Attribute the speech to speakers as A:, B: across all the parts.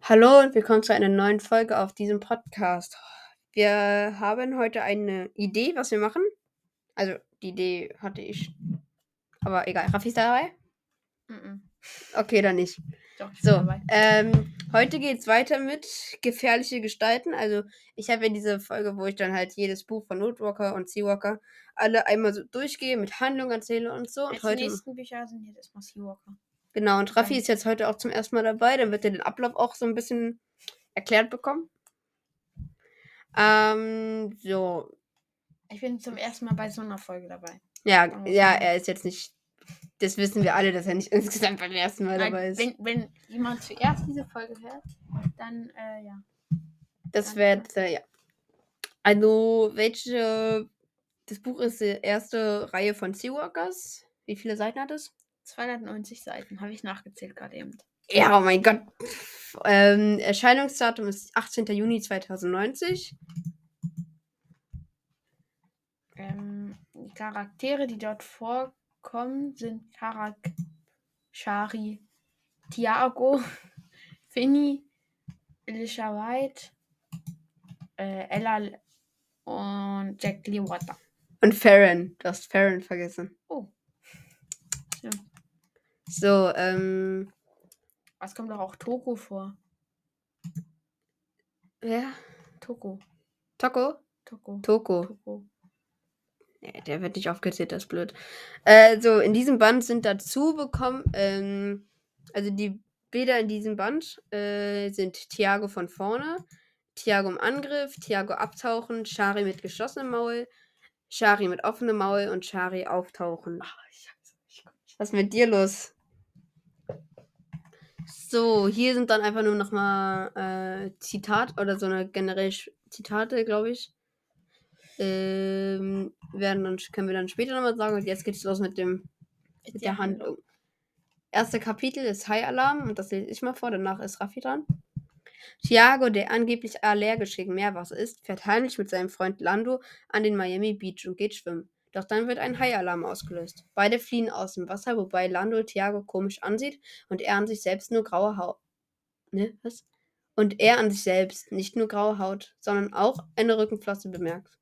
A: Hallo und willkommen zu einer neuen Folge auf diesem Podcast. Wir haben heute eine Idee, was wir machen. Also, die Idee hatte ich. Aber egal. Raffi ist dabei? Okay, dann nicht.
B: Doch, ich
A: So, ähm, heute geht's weiter mit gefährliche Gestalten. Also, ich habe ja diese Folge, wo ich dann halt jedes Buch von Notwalker und Seawalker alle einmal so durchgehe, mit Handlung erzähle und so. Und
B: die
A: heute,
B: nächsten Bücher sind jetzt erstmal Seawalker.
A: Genau, und Raffi ist jetzt heute auch zum ersten Mal dabei. Dann wird er den Ablauf auch so ein bisschen erklärt bekommen. Ähm, so.
B: Ich bin zum ersten Mal bei so einer Folge dabei.
A: Ja, ja, er ist jetzt nicht. Das wissen wir alle, dass er nicht insgesamt beim ersten Mal
B: Nein,
A: dabei ist.
B: wenn, wenn jemand zuerst diese Folge hört, dann äh, ja.
A: Das wäre, äh, ja. Also, welche. Das Buch ist die erste Reihe von Seawalkers. Wie viele Seiten hat es?
B: 290 Seiten, habe ich nachgezählt gerade eben.
A: Ja, oh mein Gott. Ähm, Erscheinungsdatum ist 18. Juni 2090.
B: Ähm, die Charaktere, die dort vorkommen, sind Karak, Shari, Tiago, Finny, Alicia White, äh, Ella und Jack Lee Water.
A: Und Farron. Du hast Farron vergessen.
B: Oh. Ja.
A: So, ähm.
B: Es kommt doch auch Toko vor.
A: Wer?
B: Toko.
A: Toko?
B: Toko.
A: Toko.
B: Toko.
A: Nee, der wird nicht aufgezählt, das ist blöd. Äh, so, in diesem Band sind dazu bekommen, ähm, also die Bilder in diesem Band äh, sind Thiago von vorne, Thiago im Angriff, Thiago abtauchen, Shari mit geschlossenem Maul, Shari mit offenem Maul und Shari auftauchen. Was ist mit dir los? So, hier sind dann einfach nur nochmal äh, Zitat oder so eine generell Zitate, glaube ich. Ähm, werden dann, können wir dann später nochmal sagen. Und jetzt geht's los mit dem mit der Handlung. Erste Kapitel ist High Alarm und das lese ich mal vor, danach ist Raffi dran. Thiago, der angeblich allergisch gegen Meerwasser ist, fährt heimlich mit seinem Freund Lando an den Miami Beach und geht schwimmen. Doch dann wird ein High-Alarm ausgelöst. Beide fliehen aus dem Wasser, wobei Lando Thiago komisch ansieht und er an sich selbst nur graue Haut. Ne, was? Und er an sich selbst nicht nur graue Haut, sondern auch eine Rückenflosse bemerkt.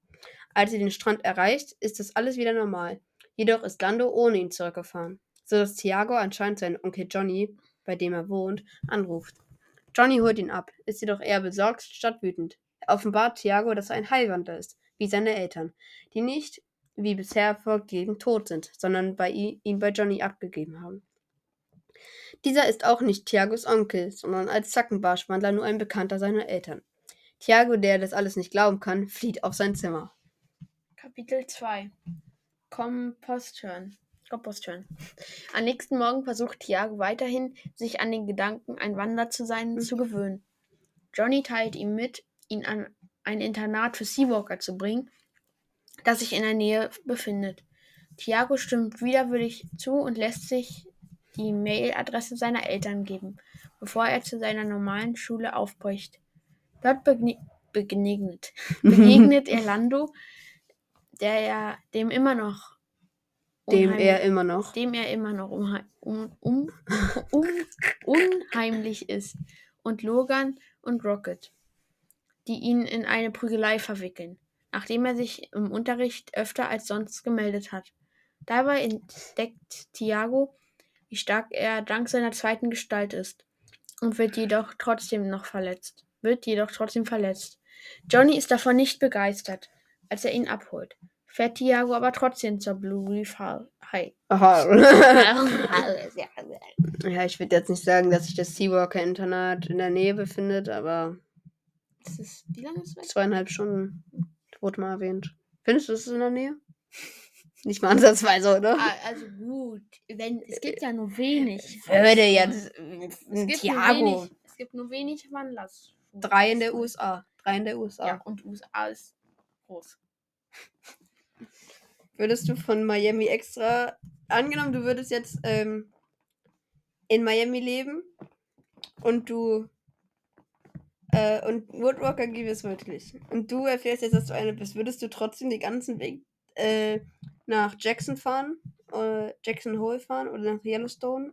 A: Als er den Strand erreicht, ist das alles wieder normal. Jedoch ist Lando ohne ihn zurückgefahren, sodass Thiago anscheinend seinen Onkel Johnny, bei dem er wohnt, anruft. Johnny holt ihn ab, ist jedoch eher besorgt statt wütend. Er offenbart Thiago, dass er ein Heilwandler ist, wie seine Eltern, die nicht, wie bisher vorgegeben, tot sind, sondern bei ihn bei Johnny abgegeben haben. Dieser ist auch nicht Thiagos Onkel, sondern als Zackenbarschwandler nur ein Bekannter seiner Eltern. Thiago, der das alles nicht glauben kann, flieht auf sein Zimmer.
B: Kapitel 2. Komposthören. Komposthören. Am nächsten Morgen versucht Thiago weiterhin, sich an den Gedanken, ein Wanderer zu sein, zu gewöhnen. Johnny teilt ihm mit, ihn an ein Internat für Seawalker zu bringen, das sich in der Nähe befindet. Thiago stimmt widerwillig zu und lässt sich die Mailadresse seiner Eltern geben, bevor er zu seiner normalen Schule aufbricht. Dort begne begegnet, begegnet er Lando, der ja dem immer noch
A: Dem er immer noch.
B: dem er immer noch um, um, um, unheimlich ist, und Logan und Rocket, die ihn in eine Prügelei verwickeln, nachdem er sich im Unterricht öfter als sonst gemeldet hat. Dabei entdeckt Thiago, wie stark er dank seiner zweiten Gestalt ist und wird jedoch trotzdem noch verletzt. Wird jedoch trotzdem verletzt. Johnny ist davon nicht begeistert, als er ihn abholt. Fährt Thiago aber trotzdem zur Blue Reef High. Ja,
A: ich würde jetzt nicht sagen, dass sich das Seawalker-Internat in der Nähe befindet, aber
B: das ist, wie lange ist es weg?
A: zweieinhalb Stunden wurde mal erwähnt. Findest du, es in der Nähe? Nicht mal ansatzweise, oder?
B: Ah, also gut, wenn, es gibt ja nur wenig.
A: Würde jetzt.
B: Es gibt, nur
A: Thiago.
B: wenig, es gibt nur wenig Wanderers.
A: Drei in der USA. Drei in der USA.
B: Ja, und USA ist groß.
A: Würdest du von Miami extra. Angenommen, du würdest jetzt ähm, in Miami leben und du. Äh, und Woodwalker gibt es wirklich. Und du erfährst jetzt, dass du eine bist. Würdest du trotzdem den ganzen Weg äh, nach Jackson fahren? Äh, Jackson Hole fahren oder nach Yellowstone?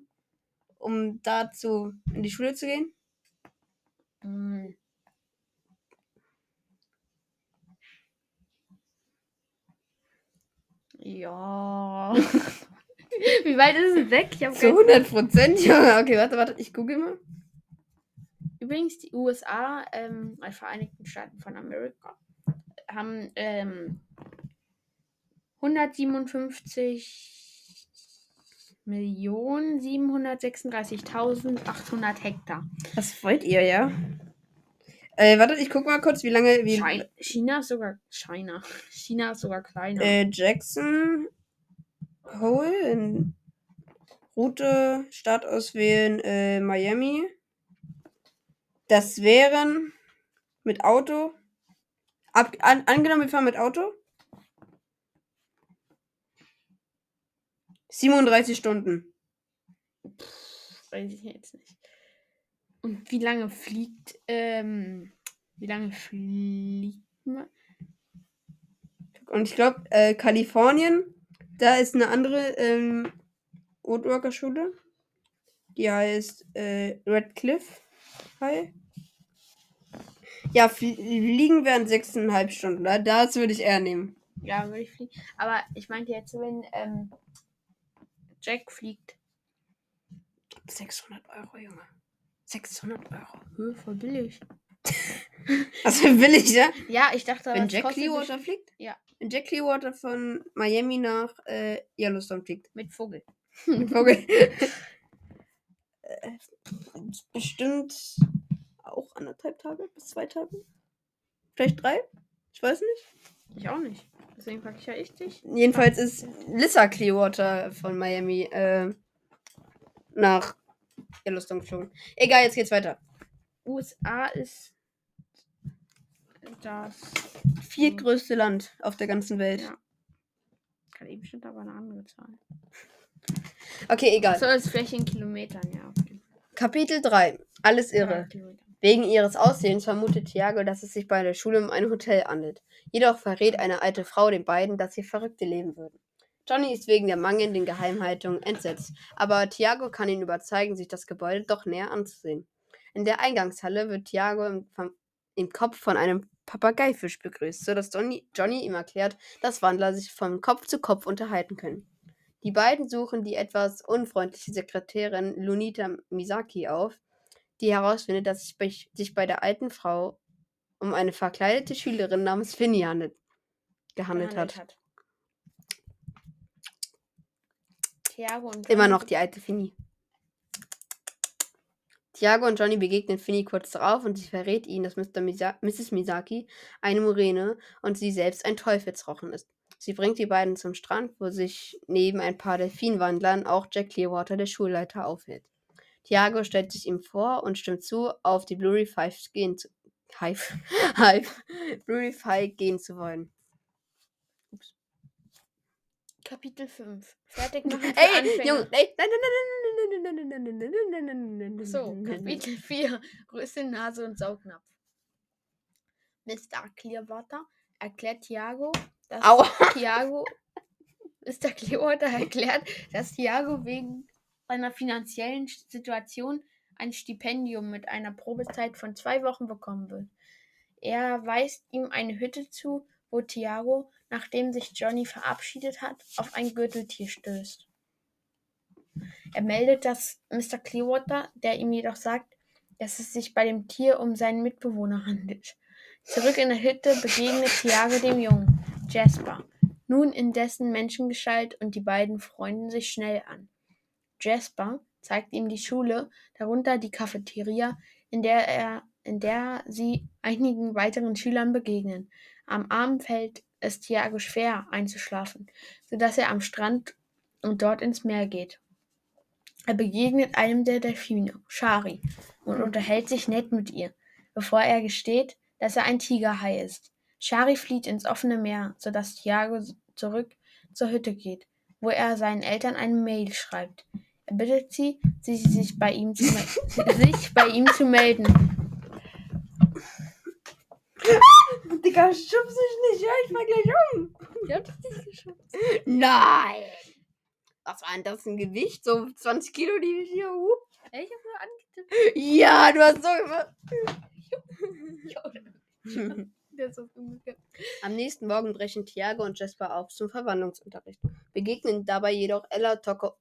A: Um dazu in die Schule zu gehen?
B: Hm. Ja. Wie weit ist es weg? Ich habe
A: Zu 100 Prozent, Junge. Okay, warte, warte, ich google mal.
B: Übrigens, die USA, ähm, die Vereinigten Staaten von Amerika, haben ähm, 157 Millionen 736.800 Hektar.
A: Was wollt ihr, ja? Äh, warte, ich guck mal kurz, wie lange. Wie,
B: China, China ist sogar China. China ist sogar kleiner.
A: äh, Jackson Hole in Route, Stadt auswählen, äh, Miami. Das wären mit Auto. Ab, an, angenommen, wir fahren mit Auto. 37 Stunden.
B: Weiß ich jetzt nicht. Und wie lange fliegt, ähm, wie lange fliegt man?
A: Und ich glaube, äh, Kalifornien, da ist eine andere ähm, Woodworker-Schule. Die heißt äh, Red Cliff High. Ja, fl fliegen wären sechseinhalb Stunden. Da- Das würde ich eher nehmen.
B: Ja, würde ich fliegen. Aber ich meinte jetzt, wenn ähm, Jack fliegt.
A: 600 Euro, Junge. 600 Euro.
B: Höhe voll billig.
A: Was will ich, ja?
B: Ja, ich dachte,
A: Wenn Jack Clearwater fliegt?
B: Ja.
A: Wenn Jack Clearwater von Miami nach äh, Yellowstone fliegt.
B: mit Vogel.
A: Okay. Äh, Bestimmt auch anderthalb Tage bis zwei Tage. Vielleicht drei? Ich weiß nicht.
B: Ich auch nicht. Deswegen packe ich ja ich dich.
A: Jedenfalls ist Lissa Clearwater von Miami äh, nach Yellowstone geflogen. Egal, jetzt geht's weiter.
B: USA ist das.
A: Viertgrößte Land auf der ganzen Welt.
B: Ja. Gerade eben stand aber eine andere Zahl.
A: Okay, egal.
B: So ist Fläche in Kilometern, ja. Okay.
A: Kapitel 3. Alles irre.
B: Kilometer.
A: Wegen ihres Aussehens vermutet Thiago, dass es sich bei der Schule um ein Hotel handelt. Jedoch verrät eine alte Frau den beiden, dass sie Verrückte leben würden. Johnny ist wegen der mangelnden Geheimhaltung entsetzt, aber Thiago kann ihn überzeugen, sich das Gebäude doch näher anzusehen. In der Eingangshalle wird Thiago im, im Kopf von einem Papageifisch begrüßt, sodass Johnny, Johnny ihm erklärt, dass Wandler sich von Kopf zu Kopf unterhalten können. Die beiden suchen die etwas unfreundliche Sekretärin Lunita Misaki auf, die herausfindet, dass es bei- sich bei der alten Frau um eine verkleidete Schülerin namens Finny handelt, gehandelt hat.
B: Thiago und
A: Immer noch die alte Finny. Tiago und Johnny begegnen Finny kurz darauf und sie verrät ihnen, dass Mr. Misa Mrs. Misaki eine Murene und sie selbst ein Teufelsrochen ist. Sie bringt die beiden zum Strand, wo sich neben ein paar Delfinwandlern auch Jack Clearwater, der Schulleiter, aufhält. Tiago stellt sich ihm vor und stimmt zu, auf die Blurry Five gehen zu, Hive, Hive, Blurry Five gehen zu wollen.
B: Kapitel 5. Fertig machen
A: Ey. Junge, ey, nein, nein, nein, nein, nein, nein, nein, nein, nein, nein, nein, nein, nein,
B: So,
A: nein, nein.
B: Kapitel 4. Größe, Nase und Saugnapf. Mr. Clearwater erklärt Thiago, dass
A: Aua.
B: Thiago Mr. Clearwater erklärt, dass Thiago wegen seiner finanziellen Situation ein Stipendium mit einer Probezeit von zwei Wochen bekommen wird. Er weist ihm eine Hütte zu, wo Thiago, nachdem sich Johnny verabschiedet hat, auf ein Gürteltier stößt. Er meldet das Mr. Clearwater, der ihm jedoch sagt, dass es sich bei dem Tier um seinen Mitbewohner handelt. Zurück in der Hütte begegnet Thiago dem Jungen, Jasper, nun in dessen Menschengestalt und die beiden freunden sich schnell an. Jasper zeigt ihm die Schule, darunter die Cafeteria, in der er, in der sie einigen weiteren Schülern begegnen. Am Abend fällt es Thiago schwer einzuschlafen, sodass er am Strand und dort ins Meer geht. Er begegnet einem der Delfine, Shari, und unterhält sich nett mit ihr, bevor er gesteht, dass er ein Tigerhai ist. Shari flieht ins offene Meer, sodass Thiago zurück zur Hütte geht, wo er seinen Eltern eine Mail schreibt. Er bittet sie, sie sich bei ihm zu, sich bei ihm zu melden.
A: Digga, schubs dich nicht, ja, ich fall gleich um.
B: Ich hab das nicht geschafft.
A: Nein. Was war denn das ein Gewicht? So 20 Kilo, die hier. Uh.
B: Ich hab nur angetippt.
A: Ja, du hast so gemacht. Am nächsten Morgen brechen Tiago und Jasper auf zum Verwandlungsunterricht, begegnen dabei jedoch Ella, Toko,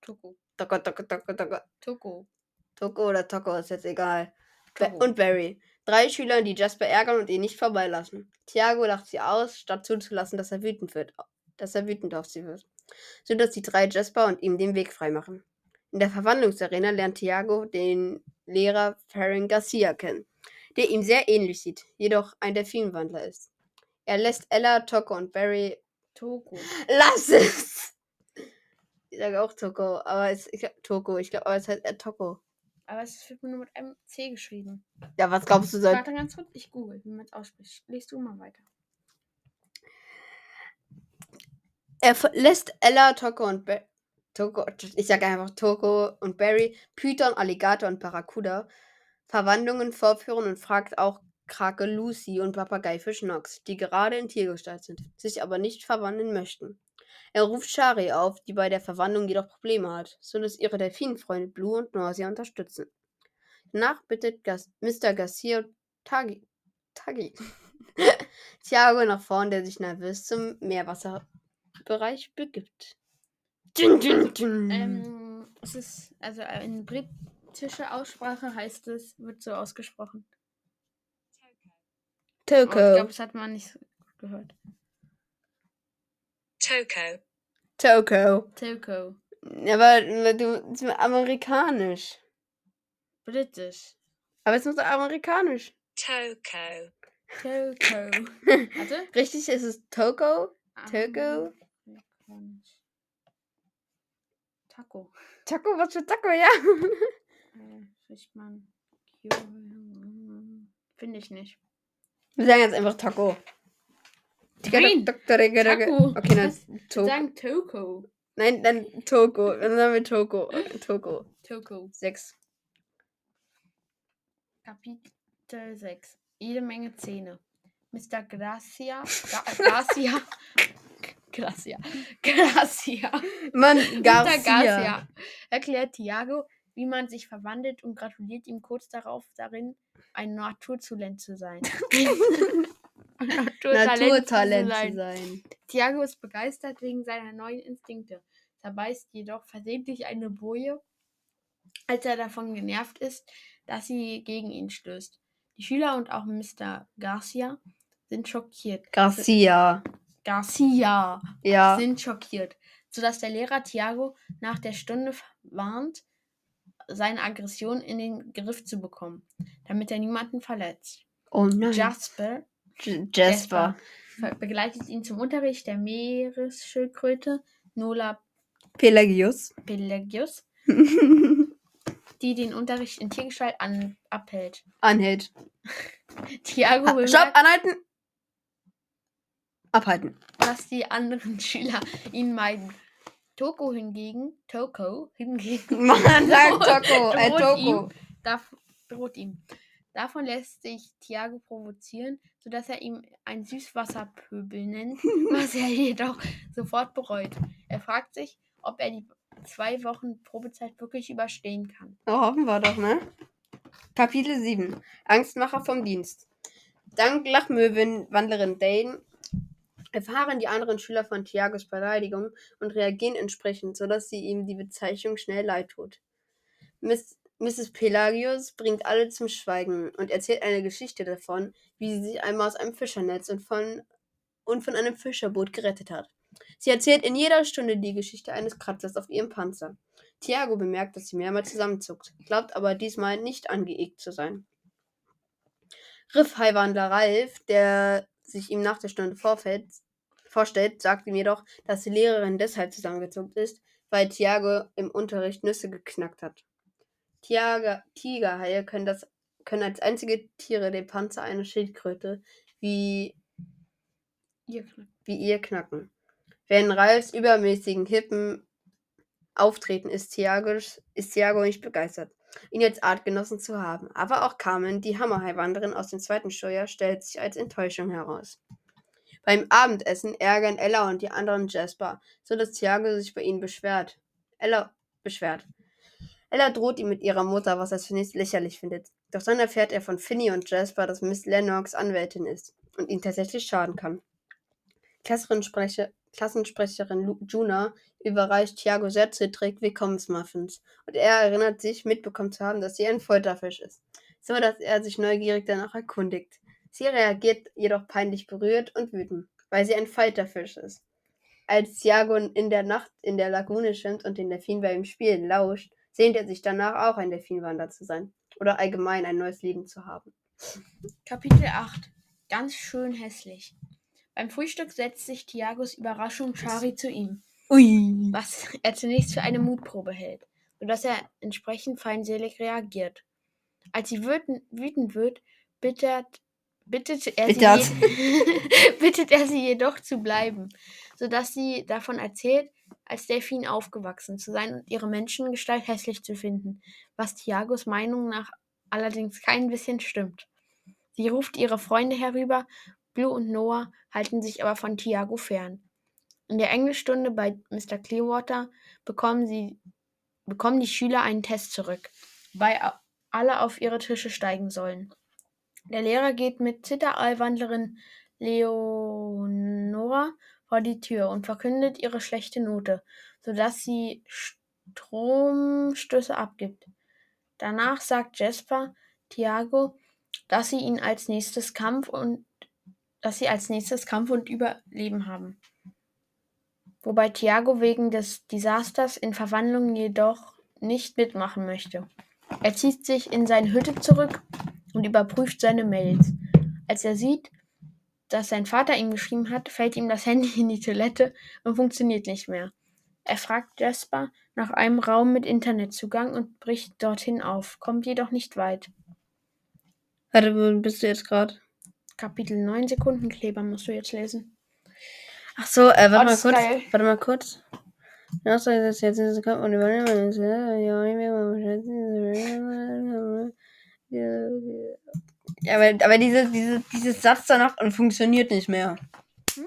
B: Toko.
A: Toko, Toko, Toko, Toko,
B: Toko.
A: Toko oder Toko, ist jetzt egal.
B: Toko.
A: Und Barry. Drei Schüler, die Jasper ärgern und ihn nicht vorbeilassen. Tiago lacht sie aus, statt zuzulassen, dass er wütend wird, dass er wütend auf sie wird. So dass die drei Jasper und ihm den Weg freimachen. In der Verwandlungsarena lernt Tiago den Lehrer Farron Garcia kennen, der ihm sehr ähnlich sieht, jedoch ein Delfinwandler ist. Er lässt Ella, Toko und Barry.
B: Toko.
A: Lass es! Ich sage auch Toko, aber es, ich glaub, Toko, ich glaube, aber es heißt eher Toko.
B: Aber es wird nur mit einem C geschrieben.
A: Ja, was glaubst du, soll
B: Warte ganz kurz, ich google, wie man es ausspricht. Liest du mal weiter.
A: Er lässt Ella, Toko und Ba- Toko, ich sage einfach Toko und Barry, Python, Alligator und Barracuda Verwandlungen vorführen und fragt auch Krake Lucy und Papageifisch Nox, die gerade in Tiergestalt sind, sich aber nicht verwandeln möchten. Er ruft Shari auf, die bei der Verwandlung jedoch Probleme hat, sodass ihre Delfinfreunde Blue und Nausea unterstützen. Danach bittet Gas Mr. Garcia Tagi, Tagi Tiago nach vorn, der sich nervös zum Meerwasserbereich begibt. Dün, dün, dün.
B: Ähm, es ist, also in britischer Aussprache heißt es, wird so ausgesprochen. Aber ich
A: Toko.
B: glaube, das hat man nicht so gut gehört.
C: Toko.
A: Toko.
B: Toko.
A: Aber du amerikanisch.
B: Britisch.
A: Aber es muss amerikanisch.
C: Toko.
B: Toko. Warte.
A: Richtig ist es Toko. Toko.
B: Taco.
A: Taco, was für Taco, ja.
B: Äh. Finde ich nicht.
A: Wir sagen jetzt einfach Taco.
B: Nein, Taco.
A: Okay, dann Toko.
B: sagen Toko.
A: Nein, dann Toko. Dann sagen wir Toko. Toko.
B: Toko.
A: Sechs.
B: Kapitel 6. Jede Menge Zähne. Mr. Gracia. Gra Gracia. Gracia. Gracia.
A: Mann,
B: Mr.
A: Garcia.
B: Garcia erklärt Tiago, wie man sich verwandelt und gratuliert ihm kurz darauf darin, ein Naturtalent zu sein.
A: Naturtalent zu
B: sein.
A: sein.
B: Tiago ist begeistert wegen seiner neuen Instinkte. Zerbeißt jedoch versehentlich eine Boje, als er davon genervt ist, dass sie gegen ihn stößt. Die Schüler und auch Mr. Garcia sind schockiert.
A: Garcia.
B: Garcia
A: Ja.
B: sind schockiert, sodass der Lehrer Tiago nach der Stunde warnt, seine Aggression in den Griff zu bekommen, damit er niemanden verletzt.
A: Oh nein.
B: Jasper
A: J- Jasper.
B: ver- begleitet ihn zum Unterricht der Meeresschildkröte Nola
A: Pelagius.
B: Pelagius, die den Unterricht in Tiergestalt an, abhält.
A: Anhält.
B: Tiago
A: Ha, Stopp,
B: bemerkt,
A: anhalten. Abhalten.
B: dass die anderen Schüler ihn meiden. Toko hingegen, Toko hingegen,
A: Man sagt
B: droht-
A: Toko. Äh,
B: droht
A: Toko.
B: ihm, darf, droht ihm. Davon lässt sich Tiago provozieren, sodass er ihm ein Süßwasserpöbel nennt, was er jedoch sofort bereut. Er fragt sich, ob er die zwei Wochen Probezeit wirklich überstehen kann.
A: Oh, hoffen wir doch, ne? Kapitel 7. Angstmacher vom Dienst. Dank Lachmöwen-Wandlerin Dane erfahren die anderen Schüler von Tiagos Beleidigung und reagieren entsprechend, sodass sie ihm die Bezeichnung schnell leid tut. Miss, Mrs. Pelagius bringt alle zum Schweigen und erzählt eine Geschichte davon, wie sie sich einmal aus einem Fischernetz und von, und von einem Fischerboot gerettet hat. Sie erzählt in jeder Stunde die Geschichte eines Kratzers auf ihrem Panzer. Tiago bemerkt, dass sie mehrmals zusammenzuckt, glaubt aber diesmal nicht angeeckt zu sein. Riffhaiwandler Ralf, der sich ihm nach der Stunde vorfällt, vorstellt, sagt ihm jedoch, dass die Lehrerin deshalb zusammengezuckt ist, weil Tiago im Unterricht Nüsse geknackt hat. Tiaga, Tigerhaie können, das, können als einzige Tiere den Panzer einer Schildkröte wie
B: Ihr
A: wie ihr knacken. Wenn Ralfs übermäßigen Hippen auftreten, ist Thiago, ist nicht begeistert, ihn als Artgenossen zu haben. Aber auch Carmen, die Hammerhai-Wanderin aus dem zweiten Steuer, stellt sich als Enttäuschung heraus. Beim Abendessen ärgern Ella und die anderen Jasper, so dass Thiago sich bei ihnen beschwert. Ella beschwert. Ella droht ihm mit ihrer Mutter, was er zunächst lächerlich findet. Doch dann erfährt er von Finny und Jasper, dass Miss Lennox Anwältin ist und ihm tatsächlich schaden kann. Klassensprecher, Klassensprecherin Lu- Juna überreicht Thiago sehr zittrig Willkommensmuffins und er erinnert sich, mitbekommen zu haben, dass sie ein Folterfisch ist, so dass er sich neugierig danach erkundigt. Sie reagiert jedoch peinlich berührt und wütend, weil sie ein Falterfisch ist. Als Thiago in der Nacht in der Lagune schwimmt und den Delfin bei ihm Spielen lauscht, sehnt er sich danach auch ein Delfinwander zu sein oder allgemein ein neues Leben zu haben.
B: Kapitel 8. Ganz schön hässlich. Beim Frühstück setzt sich Tiagos Überraschung Shari zu ihm,
A: Ui.
B: was er zunächst für eine Mutprobe hält, sodass er entsprechend feindselig reagiert. Als sie wütend, wird, bittet, bittet, er
A: Bittert.
B: sie bittet er sie jedoch zu bleiben, sodass sie davon erzählt, als Delfin aufgewachsen zu sein und ihre Menschengestalt hässlich zu finden, was Tiagos Meinung nach allerdings kein bisschen stimmt. Sie ruft ihre Freunde herüber, Blue und Noah halten sich aber von Tiago fern. In der Englischstunde bei Mr. Clearwater bekommen, sie, bekommen die Schüler einen Test zurück, wobei alle auf ihre Tische steigen sollen. Der Lehrer geht mit Zitterallwandlerin Leonora vor die Tür und verkündet ihre schlechte Note, sodass sie Stromstöße abgibt. Danach sagt Jasper Tiago, dass sie ihn als nächstes Kampf und dass sie als nächstes Kampf und Überleben haben. Wobei Tiago wegen des Desasters in Verwandlung jedoch nicht mitmachen möchte. Er zieht sich in seine Hütte zurück und überprüft seine Mails. Als er sieht, dass sein Vater ihm geschrieben hat, fällt ihm das Handy in die Toilette und funktioniert nicht mehr. Er fragt Jasper nach einem Raum mit Internetzugang und bricht dorthin auf, kommt jedoch nicht weit.
A: Warte, wo bist du jetzt gerade?
B: Kapitel 9 Sekundenkleber musst du jetzt lesen.
A: Ach so, äh,
B: Oh,
A: warte mal
B: das ist
A: kurz.
B: geil.
A: Warte mal kurz. Das jetzt ist kommt und übernehmen. Ja, aber, aber diese, diese, dieses Satz danach und funktioniert nicht mehr.
B: Hm?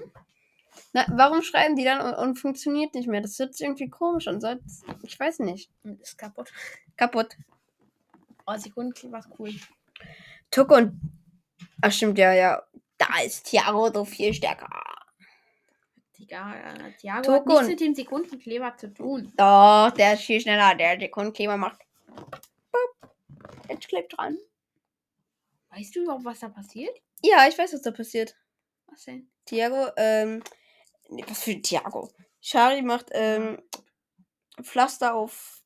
A: Na, warum schreiben die dann und, und funktioniert nicht mehr? Das hört sich irgendwie komisch an. So, ich weiß nicht.
B: Und ist kaputt.
A: Kaputt.
B: Oh, Sekundenkleber ist cool.
A: Tuck und. Ach, stimmt, ja, ja. Da ist Tiago so viel stärker.
B: Äh, Tiago
A: Toko
B: hat nichts
A: und-
B: mit dem Sekundenkleber zu tun.
A: Doch, der ist viel schneller. Der Sekundenkleber macht. Boop. Jetzt klebt dran.
B: Weißt du überhaupt, was da passiert?
A: Ja, ich weiß, was da passiert.
B: Was denn?
A: Tiago, ähm. nee, Was für Tiago? Shari macht, ähm. Pflaster auf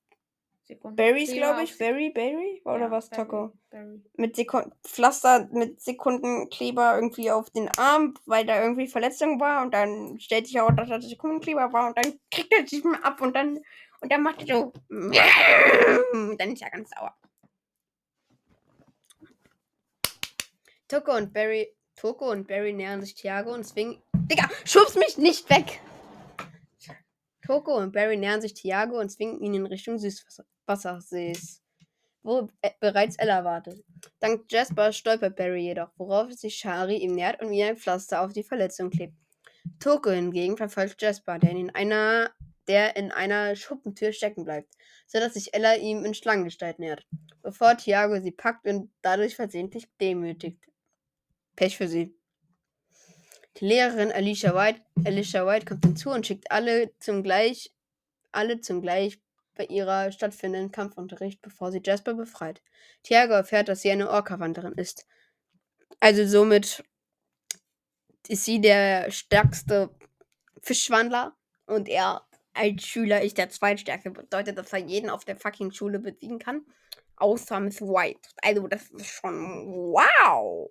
B: Sekundenkleber
A: Berries, glaube ich. Berry, Berry? Oder
B: Ja,
A: was, Taco?
B: Berry.
A: Mit Sekund Pflaster mit Sekundenkleber irgendwie auf den Arm, weil da irgendwie Verletzung war und dann stellt sich auch, dass das Sekundenkleber war und dann kriegt er sich mal ab und dann und dann macht er so. Dann ist er ganz sauer. Toko und Barry, Toko und Barry nähern sich Thiago und zwingen. Digga, schubst mich nicht weg! Toko und Barry nähern sich Thiago und zwingen ihn in Richtung Süßwassersees, wo bereits Ella wartet. Dank Jasper stolpert Barry jedoch, worauf sich Shari ihm nähert und wie ein Pflaster auf die Verletzung klebt. Toko hingegen verfolgt Jasper, der in einer, der in einer Schuppentür stecken bleibt, sodass sich Ella ihm in Schlangengestalt nähert, bevor Thiago sie packt und dadurch versehentlich demütigt. Pech für sie. Die Lehrerin Alicia White, Alicia White kommt hinzu und schickt alle zum gleich, alle zum gleich bei ihrer stattfindenden Kampfunterricht, bevor sie Jasper befreit. Thiago erfährt, dass sie eine Orca-Wanderin ist. Also somit ist sie der stärkste Fischwandler und er als Schüler ist der zweitstärkste. Bedeutet, dass er jeden auf der fucking Schule besiegen kann. Außer Miss White. Also das ist schon wow.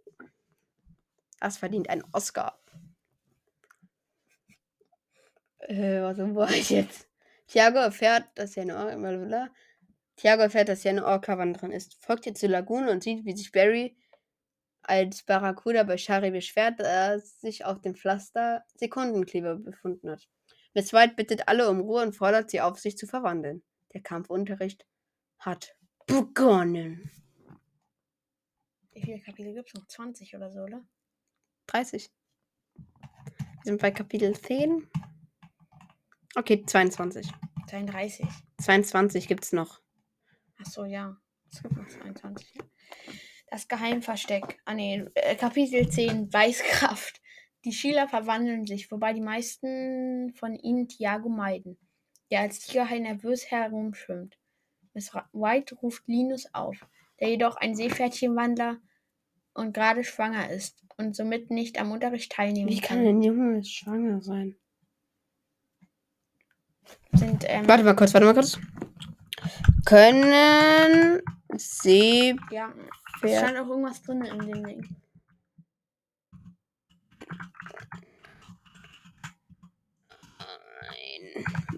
A: Das verdient einen Oscar. Äh, was wo war ich jetzt? Thiago erfährt, dass er eine Orca, blablabla. Thiago erfährt, dass er eine Orca-Wanderin ist. Folgt ihr zur Lagune und sieht, wie sich Barry als Barracuda bei Shari beschwert, da sich auf dem Pflaster Sekundenkleber befunden hat. Miss White bittet alle um Ruhe und fordert sie auf, sich zu verwandeln. Der Kampfunterricht hat begonnen.
B: Wie viele Kapitel gibt es noch? 20 oder so, oder?
A: 30. Wir sind bei Kapitel 10. Okay, 22.
B: 32.
A: 22 gibt's noch.
B: Achso, ja. Es gibt noch 22. ja. Das Geheimversteck. Ah, nee. äh, Kapitel 10. Weißkraft. Die Schüler verwandeln sich, wobei die meisten von ihnen Tiago meiden, der als Tigerhai nervös herumschwimmt. Miss White ruft Linus auf, der jedoch ein Seepferdchenwandler und gerade schwanger ist und somit nicht am Unterricht teilnehmen
A: Wie kann ein Junge jetzt schwanger sein?
B: Sind, ähm,
A: Warte mal kurz, warte mal kurz. Können sie.
B: ja, es stand auch irgendwas drin in dem Ding.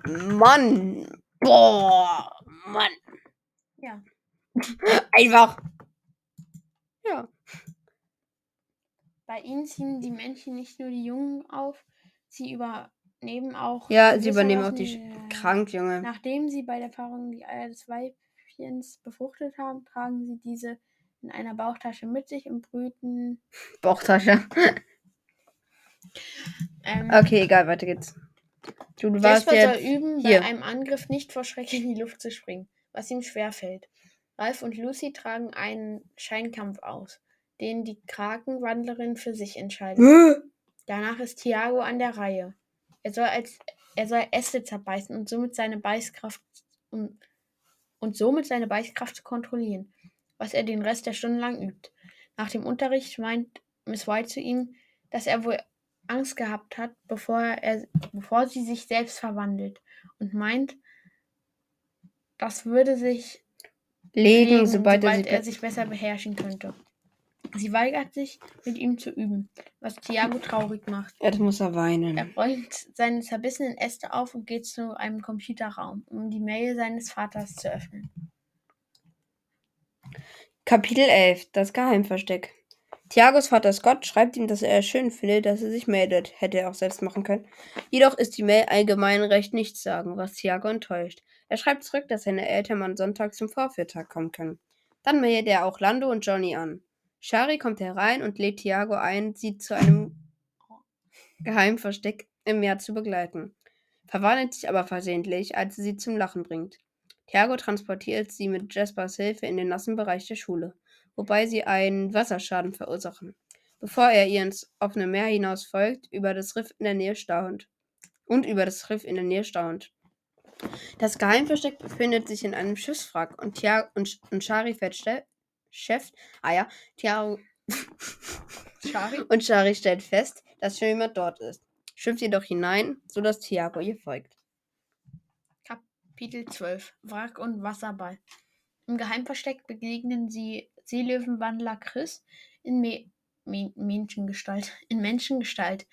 A: Mann! Boah! Mann!
B: Ja.
A: Einfach. Ja.
B: Bei ihnen ziehen die Männchen nicht nur die Jungen auf, sie übernehmen auch.
A: Ja, sie übernehmen auch die Sch-
B: äh,
A: krank, Junge.
B: Nachdem sie bei der Paarung die Eier des Weibchens befruchtet haben, tragen sie diese in einer Bauchtasche mit sich und brüten.
A: Bauchtasche.
B: Ähm,
A: Okay, egal, weiter geht's. Du, du warst
B: Jasper
A: jetzt.
B: soll üben,
A: hier.
B: bei einem Angriff nicht vor Schreck in die Luft zu springen, was ihm schwerfällt. Ralph und Lucy tragen einen Scheinkampf aus, den die Krakenwandlerin für sich entscheidet. Danach ist Tiago an der Reihe. Er soll als er soll Äste zerbeißen und somit seine Beißkraft und, und somit seine Beißkraft kontrollieren, was er den Rest der Stunde lang übt. Nach dem Unterricht meint Miss White zu ihm, dass er wohl Angst gehabt hat, bevor er bevor sie sich selbst verwandelt und meint, das würde sich
A: Legen,
B: legen,
A: sobald, er, sie
B: er sich besser beherrschen könnte. Sie weigert sich, mit ihm zu üben, was Tiago traurig macht.
A: Jetzt muss er weinen.
B: Er räumt seine zerbissenen Äste auf und geht zu einem Computerraum, um die Mail seines Vaters zu öffnen.
A: Kapitel 11 Das Geheimversteck. Tiagos Vater Scott schreibt ihm, dass er es schön findet, dass er sich meldet. Hätte er auch selbst machen können. Jedoch ist die Mail allgemein recht nichtssagend, was Tiago enttäuscht. Er schreibt zurück, dass seine Eltern am Sonntag zum Vorführtag kommen können. Dann meldet er auch Lando und Johnny an. Shari kommt herein und lädt Tiago ein, sie zu einem Geheimversteck im Meer zu begleiten. Verwandelt sich aber versehentlich, als sie sie zum Lachen bringt. Tiago transportiert sie mit Jaspers Hilfe in den nassen Bereich der Schule, wobei sie einen Wasserschaden verursachen, bevor er ihr ins offene Meer hinaus folgt, über das Riff in der Nähe staunt. Und über das Riff in der Nähe staunt. Das Geheimversteck befindet sich in einem Schiffswrack und, Tia und, und Shari fährt Chef, ah ja, Tiago
B: Shari?
A: und Shari stellt fest, dass schon jemand dort ist, schwimmt jedoch hinein, sodass Tiago ihr folgt.
B: Kapitel 12 Wrack und Wasserball. Im Geheimversteck begegnen sie Seelöwenwandler Chris in Me Me Menschengestalt, in Menschengestalt,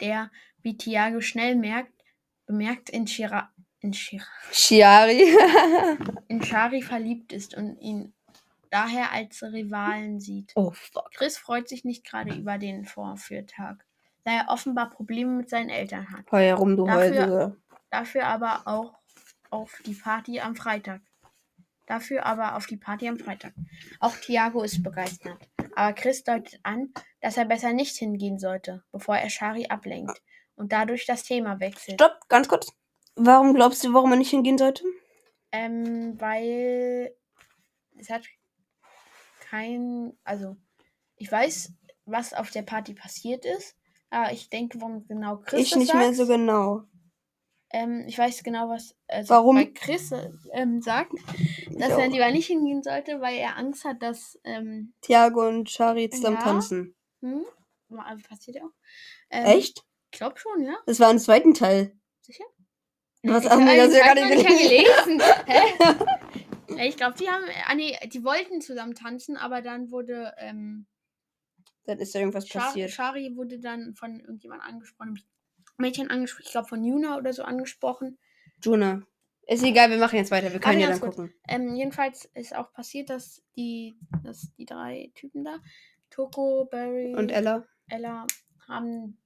B: der, wie Tiago schnell merkt, bemerkt in Shira, in Shira,
A: Shiari.
B: in Shari verliebt ist und ihn daher als Rivalen sieht.
A: oh fuck.
B: Chris freut sich nicht gerade über den Vorführtag, da er offenbar Probleme mit seinen Eltern hat.
A: Heul herum, du
B: Dafür-
A: Heulsuse.
B: Dafür aber auch auf die Party am Freitag. Dafür aber auf die Party am Freitag. Auch Tiago ist begeistert. Aber Chris deutet an, dass er besser nicht hingehen sollte, bevor er Shari ablenkt und dadurch das Thema wechselt.
A: Stopp, ganz kurz. Warum glaubst du, warum er nicht hingehen sollte?
B: Ähm, weil es hat kein, also ich weiß, was auf der Party passiert ist, aber ich denke, warum genau Chris
A: ich nicht
B: sagt.
A: mehr so genau.
B: Ähm, ich weiß genau, was also
A: Warum?
B: weil Chris äh, ähm, sagt, dass er lieber nicht hingehen sollte, weil er Angst hat, dass ähm,
A: Tiago und Shari zusammen
B: Ja.
A: tanzen.
B: hm, passiert ja auch. Ähm,
A: Echt?
B: Ich glaube schon, ja.
A: Das war im zweiten Teil.
B: Sicher?
A: Du hast
B: Ich
A: ach,
B: hab
A: nee, das ja gar nicht gelesen.
B: Hä? Ja, ich glaube, die haben, ah nee, die wollten zusammen tanzen, aber dann wurde ähm,
A: Dann ist da irgendwas
B: Shari,
A: passiert.
B: Shari wurde dann von irgendjemand angesprochen, Mädchen angesprochen, ich glaube von Yuna oder so angesprochen.
A: Juna. Ist egal, wir machen jetzt weiter. Wir können
B: Warte
A: ja dann gucken.
B: Ähm, jedenfalls ist auch passiert, dass die, dass die drei Typen da, Toko, Barry
A: Und Ella?
B: Ella, haben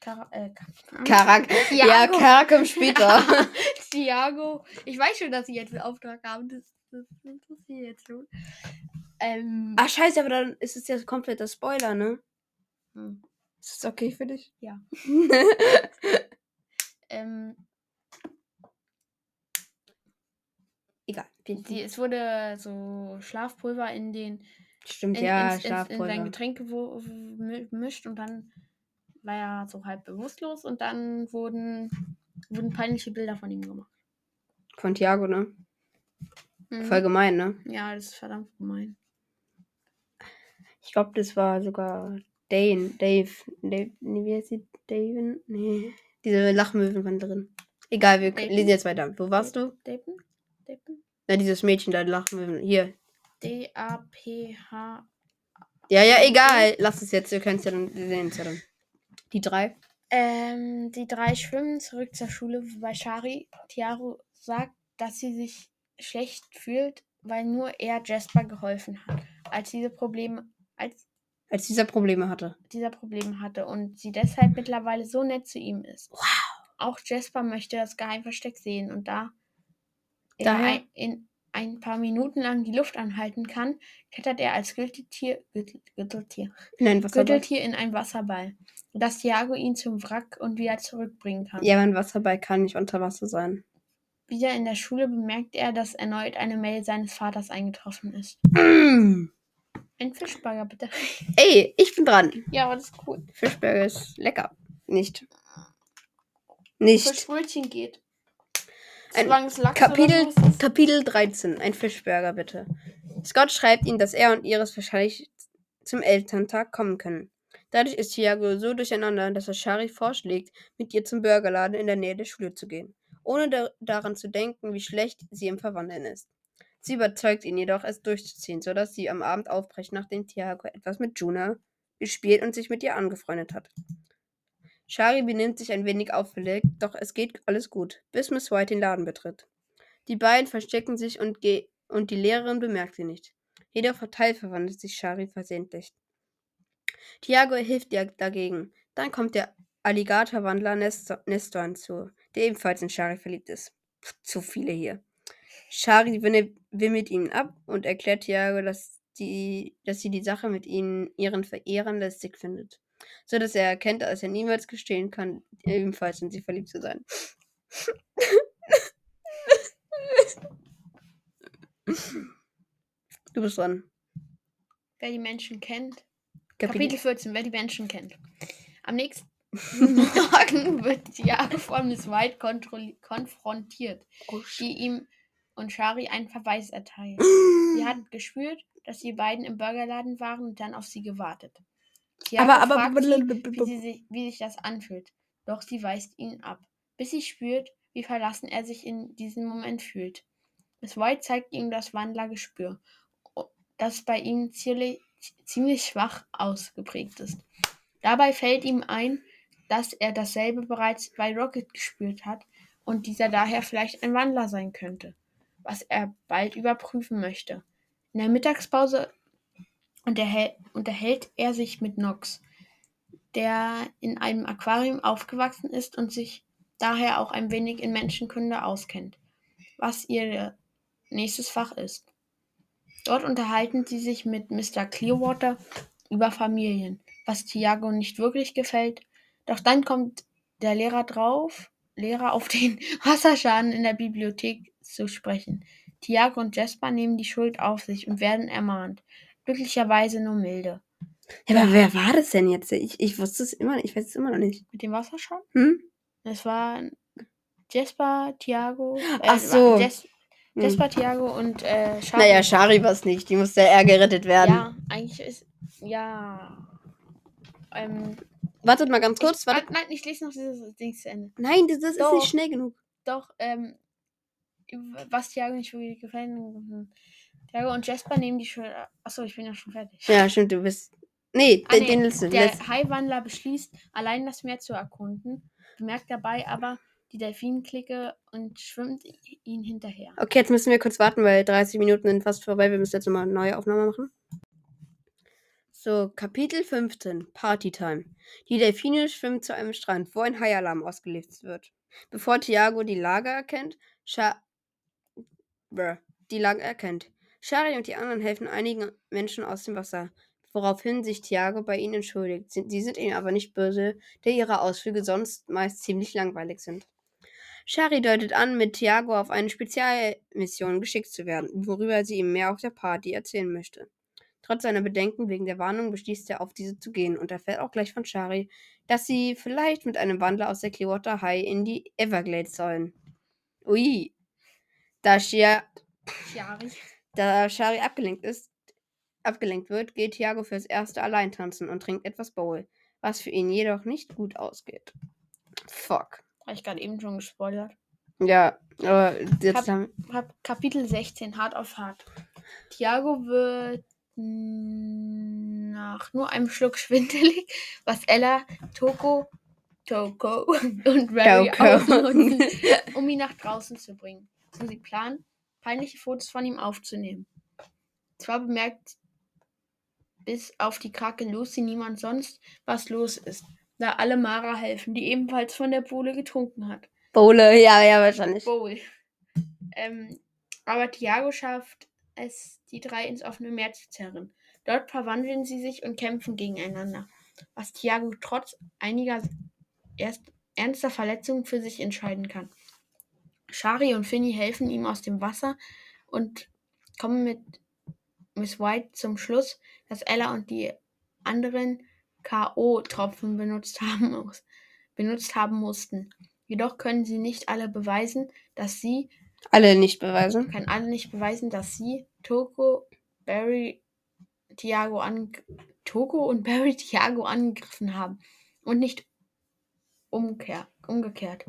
B: Kara äh, Ka-
A: Karak. Ja,
B: Tiago.
A: Karak kommt später.
B: Tiago. Ich weiß schon, dass sie jetzt einen Auftrag haben. Das, das, das muss ich jetzt tun. Ähm,
A: Ach, scheiße, aber dann ist es ja kompletter Spoiler, ne?
B: hm,
A: Ist das okay für dich?
B: Ja. ähm,
A: Egal.
B: Die, es wurde so Schlafpulver in den
A: Stimmt,
B: in,
A: ja,
B: ins, ins, in sein
A: Schlafpulver.
B: Getränk gemischt und dann war er so halb bewusstlos und dann wurden, wurden peinliche Bilder von ihm gemacht.
A: Von Thiago, ne?
B: Mhm.
A: Voll gemein, ne?
B: Ja, das ist verdammt gemein.
A: Ich glaube, das war sogar Dane. Dave. Dave. Nee, wie heißt sie? Daven? Nee. Diese Lachmöwenwanderin. Egal, wir
B: Daven?
A: lesen jetzt weiter. Wo warst du?
B: Dapen? Dapen?
A: Na, dieses Mädchen da, Lachmöwen. Hier.
B: D-A-P-H.
A: Ja, ja, egal. Lass es jetzt. Wir können es ja dann, sehen ja dann. Die drei.
B: Ähm, die drei schwimmen zurück zur Schule, wobei Shari Tiaro sagt, dass sie sich schlecht fühlt, weil nur er Jasper geholfen hat, als diese Probleme, als
A: Als dieser Probleme hatte.
B: dieser Probleme hatte und sie deshalb mittlerweile so nett zu ihm ist.
A: Wow.
B: Auch Jasper möchte das Geheimversteck sehen und da er
A: Daher-
B: in ein paar Minuten lang die Luft anhalten kann, klettert er als Gürteltier, Gürtel, Gürteltier,
A: Nein.
B: Gürteltier in einen Wasserball, dass Thiago ihn zum Wrack und wieder zurückbringen kann.
A: Ja, ein Wasserball kann nicht unter Wasser sein.
B: Wieder in der Schule bemerkt er, dass erneut eine Mail seines Vaters eingetroffen ist. Ein Fischburger, bitte.
A: Ey, ich bin dran.
B: Ja, aber das ist cool.
A: Fischburger ist lecker. Nicht. Nicht.
B: Fischbrötchen geht.
A: Ein Kapitel. Kapitel 13. Ein Fischburger, bitte. Scott schreibt ihm, dass er und Iris wahrscheinlich zum Elterntag kommen können. Dadurch ist Thiago so durcheinander, dass er Shari vorschlägt, mit ihr zum Burgerladen in der Nähe der Schule zu gehen, ohne da daran zu denken, wie schlecht sie im Verwandeln ist. Sie überzeugt ihn jedoch, es durchzuziehen, sodass sie am Abend aufbrechen, nachdem Thiago etwas mit Juna gespielt und sich mit ihr angefreundet hat. Shari benimmt sich ein wenig auffällig, doch es geht alles gut, bis Miss White den Laden betritt. Die beiden verstecken sich und, und die Lehrerin bemerkt sie nicht. Jedoch verteilt verwandelt sich Shari versehentlich. Tiago hilft ihr dagegen. Dann kommt der Alligatorwandler Nestor, Nestor hinzu, der ebenfalls in Shari verliebt ist. Pff, zu viele hier. Shari wimmelt ihn ab und erklärt Tiago, dass, die, dass sie die Sache mit ihnen, ihren Verehrern lästig findet. So dass er erkennt, dass er niemals gestehen kann, ebenfalls in sie verliebt zu sein. Du bist dran.
B: Wer die Menschen kennt.
A: Kapitel.
B: Kapitel 14, wer die Menschen kennt. Am nächsten Morgen wird Thiago von Miss White konfrontiert, die ihm und Shari einen Verweis erteilt. Sie hat gespürt, dass die beiden im Burgerladen waren und dann auf sie gewartet. Thiago
A: aber, aber,
B: fragt sie, wie, sie sich, wie sich das anfühlt, doch sie weist ihn ab, bis sie spürt, wie verlassen er sich in diesem Moment fühlt. Miss White zeigt ihm das Wandlergespür, das bei ihm ziemlich, ziemlich schwach ausgeprägt ist. Dabei fällt ihm ein, dass er dasselbe bereits bei Rocket gespürt hat und dieser daher vielleicht ein Wandler sein könnte, was er bald überprüfen möchte. In der Mittagspause unterhält, unterhält er sich mit Nox, der in einem Aquarium aufgewachsen ist und sich daher auch ein wenig in Menschenkunde auskennt, was ihr nächstes Fach ist. Dort unterhalten sie sich mit Mr. Clearwater über Familien, was Thiago nicht wirklich gefällt. Doch dann kommt der Lehrer drauf, Lehrer auf den Wasserschaden in der Bibliothek zu sprechen. Thiago und Jasper nehmen die Schuld auf sich und werden ermahnt. Glücklicherweise nur milde.
A: Ja, aber wer war das denn jetzt? Ich, ich wusste es immer, ich weiß es immer noch nicht.
B: Mit dem Wasserschaden?
A: Hm?
B: Es war Jasper, Thiago. Äh,
A: Ach so.
B: Jas
A: Hm.
B: Jasper, Thiago und äh, Shari.
A: Naja, Shari war es nicht. Die musste eher gerettet werden.
B: Ja, eigentlich ist. Ja. Ähm,
A: Wartet mal ganz kurz.
B: ich,
A: Wartet.
B: warte, nein, ich lese noch dieses Ding zu Ende.
A: Nein, das, das ist
B: Doch.
A: nicht schnell genug.
B: Doch, ähm, was Thiago nicht wirklich gefällt. hm. Thiago und Jasper nehmen die Schuld. Achso, ich bin ja schon fertig.
A: Ja, stimmt, du bist. Nee,
B: Ah,
A: den,
B: nee,
A: den letzten.
B: Der
A: letzten.
B: Haiwandler beschließt, allein das Meer zu erkunden, bemerkt dabei aber die Delfinklicke und schwimmt ihn hinterher.
A: Okay, jetzt müssen wir kurz warten, weil 30 Minuten sind fast vorbei. Wir müssen jetzt nochmal eine neue Aufnahme machen. So, Kapitel 15, Partytime. Die Delfine schwimmen zu einem Strand, wo ein Haialarm ausgelöst wird. Bevor Tiago die Lage erkennt, Scha Brr, die Lage erkennt. Shari und die anderen helfen einigen Menschen aus dem Wasser, woraufhin sich Tiago bei ihnen entschuldigt. Sie sind ihnen aber nicht böse, da ihre Ausflüge sonst meist ziemlich langweilig sind. Shari deutet an, mit Tiago auf eine Spezialmission geschickt zu werden, worüber sie ihm mehr auf der Party erzählen möchte. Trotz seiner Bedenken wegen der Warnung beschließt er, auf diese zu gehen und erfährt auch gleich von Shari, dass sie vielleicht mit einem Wandler aus der Clearwater High in die Everglades sollen. Ui. Da, Shia,
B: Chiari.
A: Da Shari abgelenkt ist, abgelenkt wird, geht Tiago fürs erste allein tanzen und trinkt etwas Bowl, was für ihn jedoch nicht gut ausgeht. Fuck.
B: Habe ich gerade eben schon gespoilert.
A: Ja, aber jetzt
B: Hab-
A: haben,
B: Hab Kapitel 16, hart auf hart. Tiago wird nach nur einem Schluck schwindelig, was Ella, Toko, Toko und
A: Toko.
B: ausnutzen, um ihn nach draußen zu bringen. Und sie planen, peinliche Fotos von ihm aufzunehmen. Zwar bemerkt bis auf die Krake Lucy niemand sonst, was los ist, da alle Mara helfen, die ebenfalls von der Bohle getrunken hat.
A: Bowle, ja, ja, wahrscheinlich.
B: Bowl. Ähm, aber Tiago schafft es, die drei ins offene Meer zu zerren. Dort verwandeln sie sich und kämpfen gegeneinander, was Tiago trotz einiger erst ernster Verletzungen für sich entscheiden kann. Shari und Finny helfen ihm aus dem Wasser und kommen mit Miss White zum Schluss, dass Ella und die anderen K.O.-Tropfen benutzt haben, benutzt haben mussten. Jedoch können sie nicht alle beweisen, dass sie,
A: Alle nicht beweisen.
B: kann alle nicht beweisen, dass sie Toko, Barry, Tiago an, Toko und Barry Tiago angegriffen haben und nicht umkehr, umgekehrt.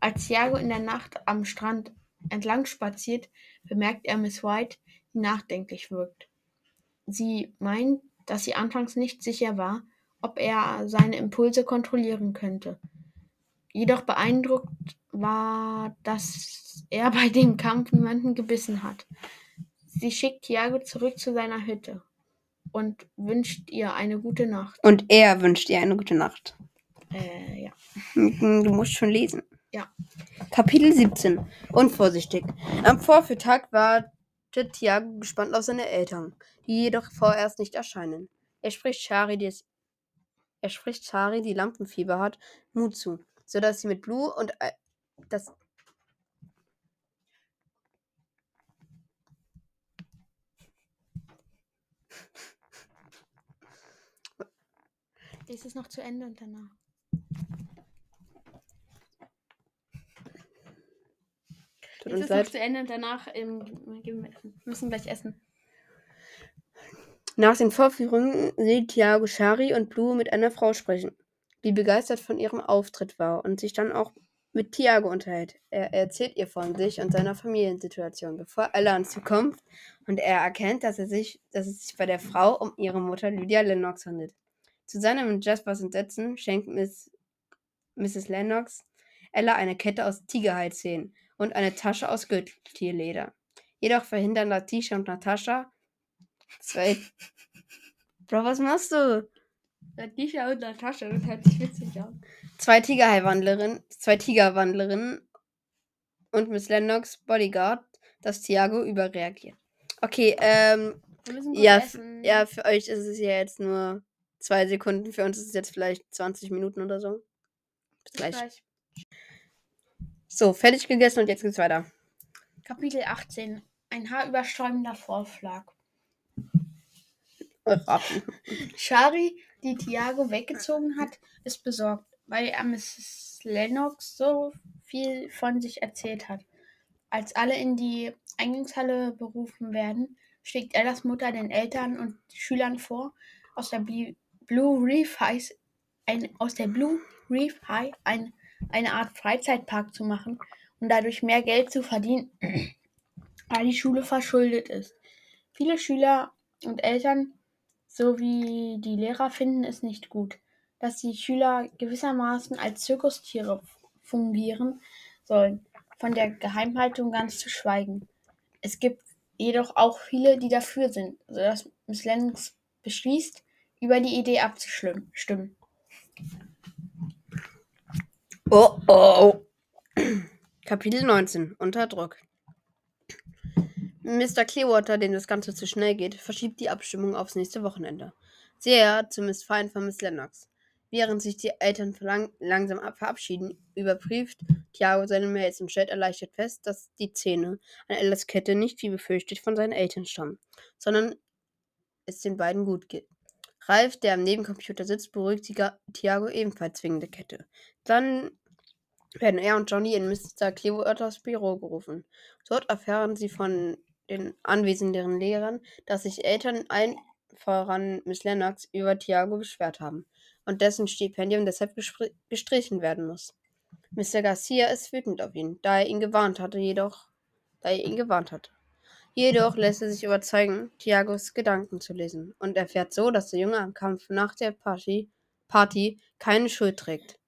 B: Als Tiago in der Nacht am Strand entlang spaziert, bemerkt er Miss White, die nachdenklich wirkt. Sie meint, dass sie anfangs nicht sicher war, ob er seine Impulse kontrollieren könnte. Jedoch beeindruckt war, dass er bei dem Kampf niemanden gebissen hat. Sie schickt Tiago zurück zu seiner Hütte und wünscht ihr eine gute Nacht.
A: Und er wünscht ihr eine gute Nacht.
B: Äh, ja.
A: Du musst schon lesen. Kapitel 17. Unvorsichtig. Am Vormittag wartet Tiago gespannt auf seine Eltern, die jedoch vorerst nicht erscheinen. Er spricht Shari, die es er spricht Shari, die Lampenfieber hat, Mut zu, sodass sie mit Blue und äh, das
B: Ist es noch zu Ende und danach?
A: Tut
B: Ist
A: uns
B: es noch
A: leid.
B: zu Ende und danach ähm, müssen gleich essen.
A: Nach den Vorführungen sieht Tiago Shari und Blue mit einer Frau sprechen, die begeistert von ihrem Auftritt war und sich dann auch mit Tiago unterhält. Er erzählt ihr von sich und seiner Familiensituation, bevor Ella hinzukommt und er erkennt, dass, er sich, dass es sich bei der Frau um ihre Mutter Lydia Lennox handelt. Zu seinem und Jaspers Entsetzen schenkt Miss, Mrs. Lennox Ella eine Kette aus Tigerhalszähnen und eine Tasche aus Gürteltierleder. Jedoch verhindern Latisha und Natascha zwei. Bro, was machst du?
B: Tisha und Natascha, das hört sich witzig an.
A: Zwei Tigerhai-Wandlerinnen, zwei Tigerwandlerinnen und Miss Lennox Bodyguard, dass Tiago überreagiert. Okay, ähm, ja, ja, für euch ist es ja jetzt nur zwei Sekunden, für uns ist es jetzt vielleicht 20 Minuten oder so. Bis
B: Bis
A: gleich.
B: gleich.
A: So, fertig gegessen und jetzt geht's weiter.
B: Kapitel 18. Ein haarübersträubender Vorschlag. Shari, die Tiago weggezogen hat, ist besorgt, weil er Mrs. Lennox so viel von sich erzählt hat. Als alle in die Eingangshalle berufen werden, schlägt Ellas Mutter den Eltern und Schülern vor, aus der Blue Reef High, ein, aus der Blue Reef High ein, eine Art Freizeitpark zu machen und dadurch mehr Geld zu verdienen, weil die Schule verschuldet ist. Viele Schüler und Eltern sowie die Lehrer finden es nicht gut, dass die Schüler gewissermaßen als Zirkustiere fungieren sollen, von der Geheimhaltung ganz zu schweigen. Es gibt jedoch auch viele, die dafür sind, sodass Miss Lennox beschließt, über die Idee abzustimmen.
A: Oh oh. Kapitel 19. Unter Druck. Mr. Clearwater, dem das Ganze zu schnell geht, verschiebt die Abstimmung aufs nächste Wochenende. Sehr zu Missfallen von Miss Lennox. Während sich die Eltern verlang langsam verabschieden, überprüft Tiago seine Mails und stellt erleichtert fest, dass die Zähne an Ellas Kette nicht wie befürchtet von seinen Eltern stammen, sondern es den beiden gut geht. Ralf, der am Nebencomputer sitzt, beruhigt Tiago ebenfalls wegen der Kette. Dann werden er und Johnny in Mr. Clearwaters Büro gerufen. Dort erfahren sie von den anwesenden Lehrern, dass sich Eltern allen voran Miss Lennox über Tiago beschwert haben und dessen Stipendium deshalb gestrichen werden muss. Mr. Garcia ist wütend auf ihn, da er ihn gewarnt hatte, jedoch, da er ihn gewarnt hat. Jedoch lässt er sich überzeugen, Tiagos Gedanken zu lesen und erfährt so, dass der Junge am Kampf nach der Party, Party keine Schuld trägt.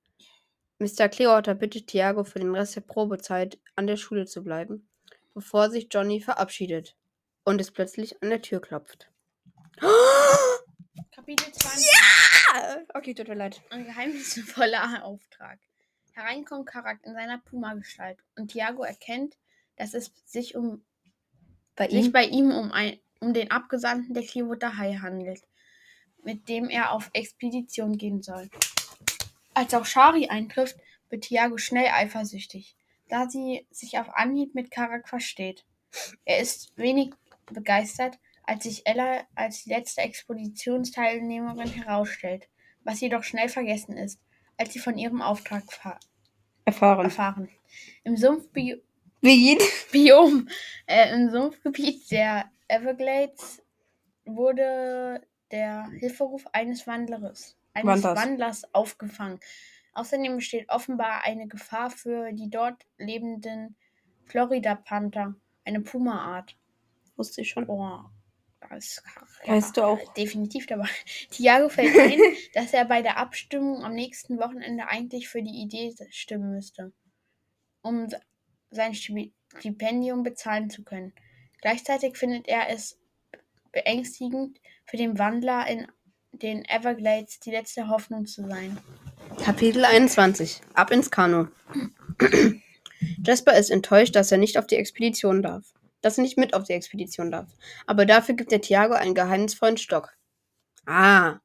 A: Mr. Clearwater bittet Tiago für den Rest der Probezeit an der Schule zu bleiben, bevor sich Johnny verabschiedet und es plötzlich an der Tür klopft.
B: Kapitel 20.
A: Ja! Okay, tut mir leid.
B: Ein geheimnisvoller Auftrag. Hereinkommt Karak in seiner Puma-Gestalt und Tiago erkennt, dass es sich um
A: Bei
B: sich
A: ihm?
B: bei ihm um, ein, um den Abgesandten der Clearwater High handelt, mit dem er auf Expedition gehen soll. Als auch Shari eintrifft, wird Tiago schnell eifersüchtig, da sie sich auf Anhieb mit Karak versteht. Er ist wenig begeistert, als sich Ella als letzte Expeditionsteilnehmerin herausstellt, was jedoch schnell vergessen ist, als sie von ihrem Auftrag fa-
A: Erfahren.
B: erfahren. Im Sumpfbi. Biom. Äh, Im Sumpfgebiet der Everglades wurde der Hilferuf eines Wandlers, eines
A: Wanders.
B: Wandlers aufgefangen. Außerdem besteht offenbar eine Gefahr für die dort lebenden Florida-Panther, eine Puma-Art.
A: Wusste ich schon.
B: Oh, das
A: Weißt du auch.
B: definitiv dabei. Tiago fällt ein, dass er bei der Abstimmung am nächsten Wochenende eigentlich für die Idee stimmen müsste, um se- sein Stipendium bezahlen zu können. Gleichzeitig findet er es beängstigend, für den Wandler in den Everglades die letzte Hoffnung zu sein.
A: Kapitel 21. Ab ins Kanu. Jasper ist enttäuscht, dass er nicht auf die Expedition darf. Dass er nicht mit auf die Expedition darf. Aber dafür gibt er Tiago einen geheimnisvollen Stock. Ah.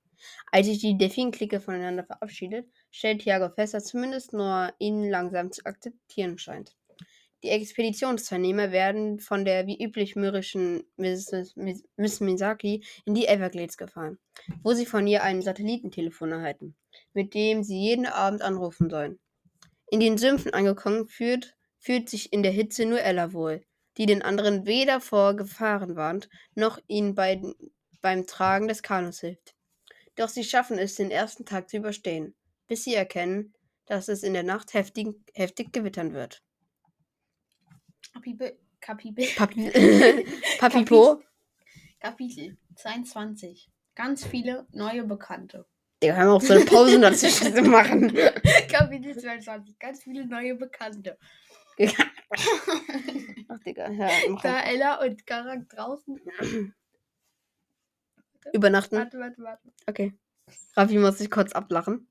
A: Als sich die Delfin-Clique voneinander verabschiedet, stellt Tiago fest, dass zumindest nur ihn langsam zu akzeptieren scheint. Die Expeditionsteilnehmer werden von der wie üblich mürrischen Miss Misaki in die Everglades gefahren, wo sie von ihr ein Satellitentelefon erhalten mit dem sie jeden Abend anrufen sollen. In den Sümpfen angekommen fühlt, fühlt sich in der Hitze nur Ella wohl, die den anderen weder vor Gefahren warnt, noch ihnen beiden beim Tragen des Kanus hilft. Doch sie schaffen es, den ersten Tag zu überstehen, bis sie erkennen, dass es in der Nacht heftig, heftig gewittern wird.
B: Kapitel, Kapitel,
A: Papi, Papipo,
B: Kapitel 22. Ganz viele neue Bekannte.
A: Digga, hör mal auf, so eine Pause dazwischen zu machen.
B: Kapitel 22. Ganz viele neue Bekannte.
A: Ach, Digga, ja,
B: Da. Ella und Karak draußen.
A: Übernachten.
B: Warte, warte, warte.
A: Okay. Raffi muss sich kurz ablachen.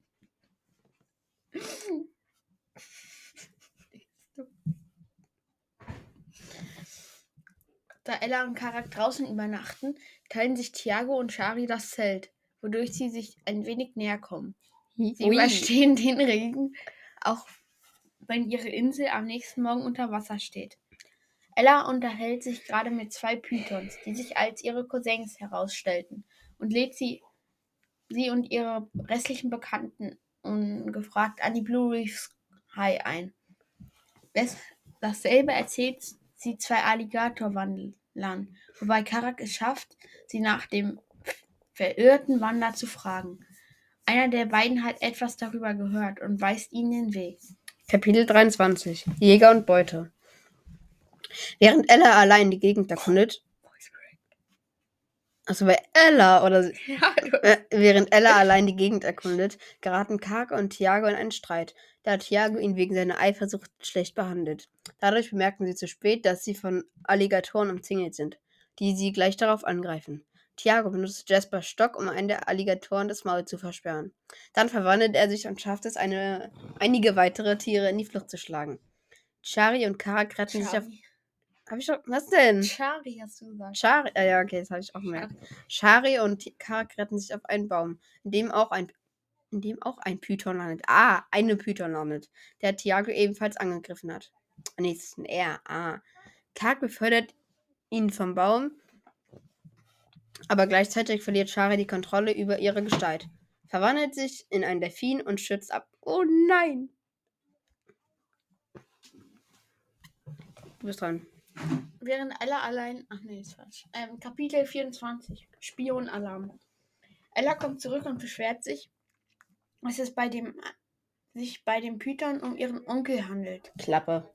B: Da Ella und Karak draußen übernachten, teilen sich Tiago und Shari das Zelt, wodurch sie sich ein wenig näher kommen. Sie
A: Ui.
B: überstehen den Regen, auch wenn ihre Insel am nächsten Morgen unter Wasser steht. Ella unterhält sich gerade mit zwei Pythons, die sich als ihre Cousins herausstellten, und lädt sie, sie und ihre restlichen Bekannten ungefragt an die Blue Reef High ein. Das, dasselbe erzählt sie zwei Alligatorwandlern, wobei Karak es schafft, sie nach dem verirrten Wander zu fragen. Einer der beiden hat etwas darüber gehört und weist ihnen den Weg.
A: Kapitel 23. Jäger und Beute. Während Ella allein die Gegend erkundet. Also bei Ella oder
B: Ja, du-
A: äh, während Ella allein die Gegend erkundet, geraten Karke und Tiago in einen Streit, da Tiago ihn wegen seiner Eifersucht schlecht behandelt. Dadurch bemerken sie zu spät, dass sie von Alligatoren umzingelt sind, die sie gleich darauf angreifen. Tiago benutzt Jaspers Stock, um einen der Alligatoren das Maul zu versperren. Dann verwandelt er sich und schafft es, eine, einige weitere Tiere in die Flucht zu schlagen. Chari und Karak retten sich auf. Hab ich schon. Was denn?
B: Chari hast du gesagt.
A: Chari. Ah, ja, okay, das habe ich auch gemerkt. Shari und Karak retten sich auf einen Baum, in dem auch ein, in dem auch ein Python landet. Ah, eine Python landet, der Tiago ebenfalls angegriffen hat. Nee, es ist ein R. Ah. Karg befördert ihn vom Baum, aber gleichzeitig verliert Shari die Kontrolle über ihre Gestalt, verwandelt sich in einen Delfin und stürzt ab. Oh nein! Du bist dran.
B: Während Ella allein. Ach nee, ist falsch. Ähm, Kapitel 24. Spionalarm. Ella kommt zurück und beschwert sich, dass es bei dem, sich bei dem Python um ihren Onkel handelt,
A: Klappe.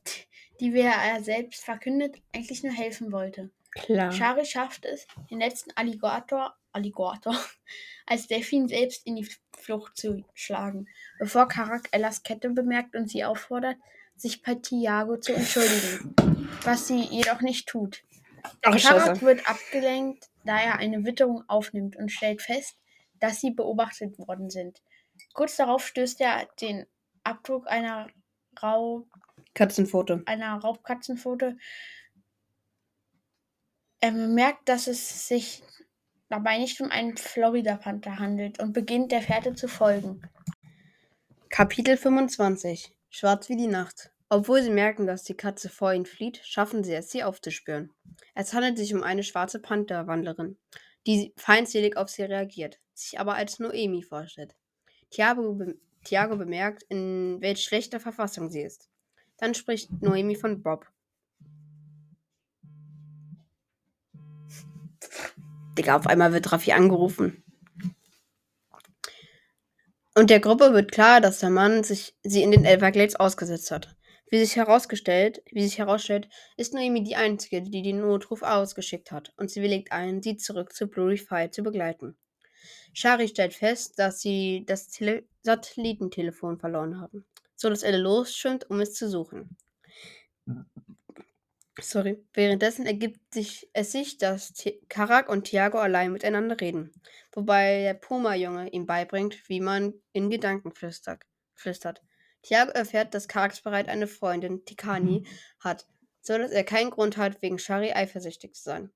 B: die, wie er selbst verkündet, eigentlich nur helfen wollte.
A: Klar.
B: Shari schafft es, den letzten Alligator, Alligator als Delfin selbst in die Flucht zu schlagen, bevor Karak Ellas Kette bemerkt und sie auffordert, sich bei Tiago zu entschuldigen, was sie jedoch nicht tut.
A: Ach,
B: wird abgelenkt, da er eine Witterung aufnimmt und stellt fest, dass sie beobachtet worden sind. Kurz darauf stößt er den Abdruck einer, Raub,
A: Katzenfoto.
B: einer Raubkatzenpfote. Er bemerkt, dass es sich dabei nicht um einen Florida-Panther handelt und beginnt der Fährte zu folgen.
A: Kapitel 25. Schwarz wie die Nacht. Obwohl sie merken, dass die Katze vor ihnen flieht, schaffen sie es, sie aufzuspüren. Es handelt sich um eine schwarze Pantherwandlerin, die feindselig auf sie reagiert, sich aber als Noemi vorstellt. Tiago, be Tiago bemerkt, in welch schlechter Verfassung sie ist. Dann spricht Noemi von Bob. Digga, auf einmal wird Raffi angerufen. Und der Gruppe wird klar, dass der Mann sich sie in den Everglades ausgesetzt hat. Wie sich herausgestellt, wie sich herausstellt, ist Noemi die einzige, die den Notruf ausgeschickt hat, und sie willigt ein, sie zurück zu Blue Fire zu begleiten. Shari stellt fest, dass sie das Tele Satellitentelefon verloren haben, so dass elle losschwimmt, um es zu suchen. Sorry. Währenddessen ergibt sich es sich, dass Ti- Karak und Tiago allein miteinander reden, wobei der Puma-Junge ihm beibringt, wie man in Gedanken flüstert. flüstert. Tiago erfährt, dass Karaks bereits eine Freundin, Tikani, hat, so dass er keinen Grund hat, wegen Shari eifersüchtig zu sein.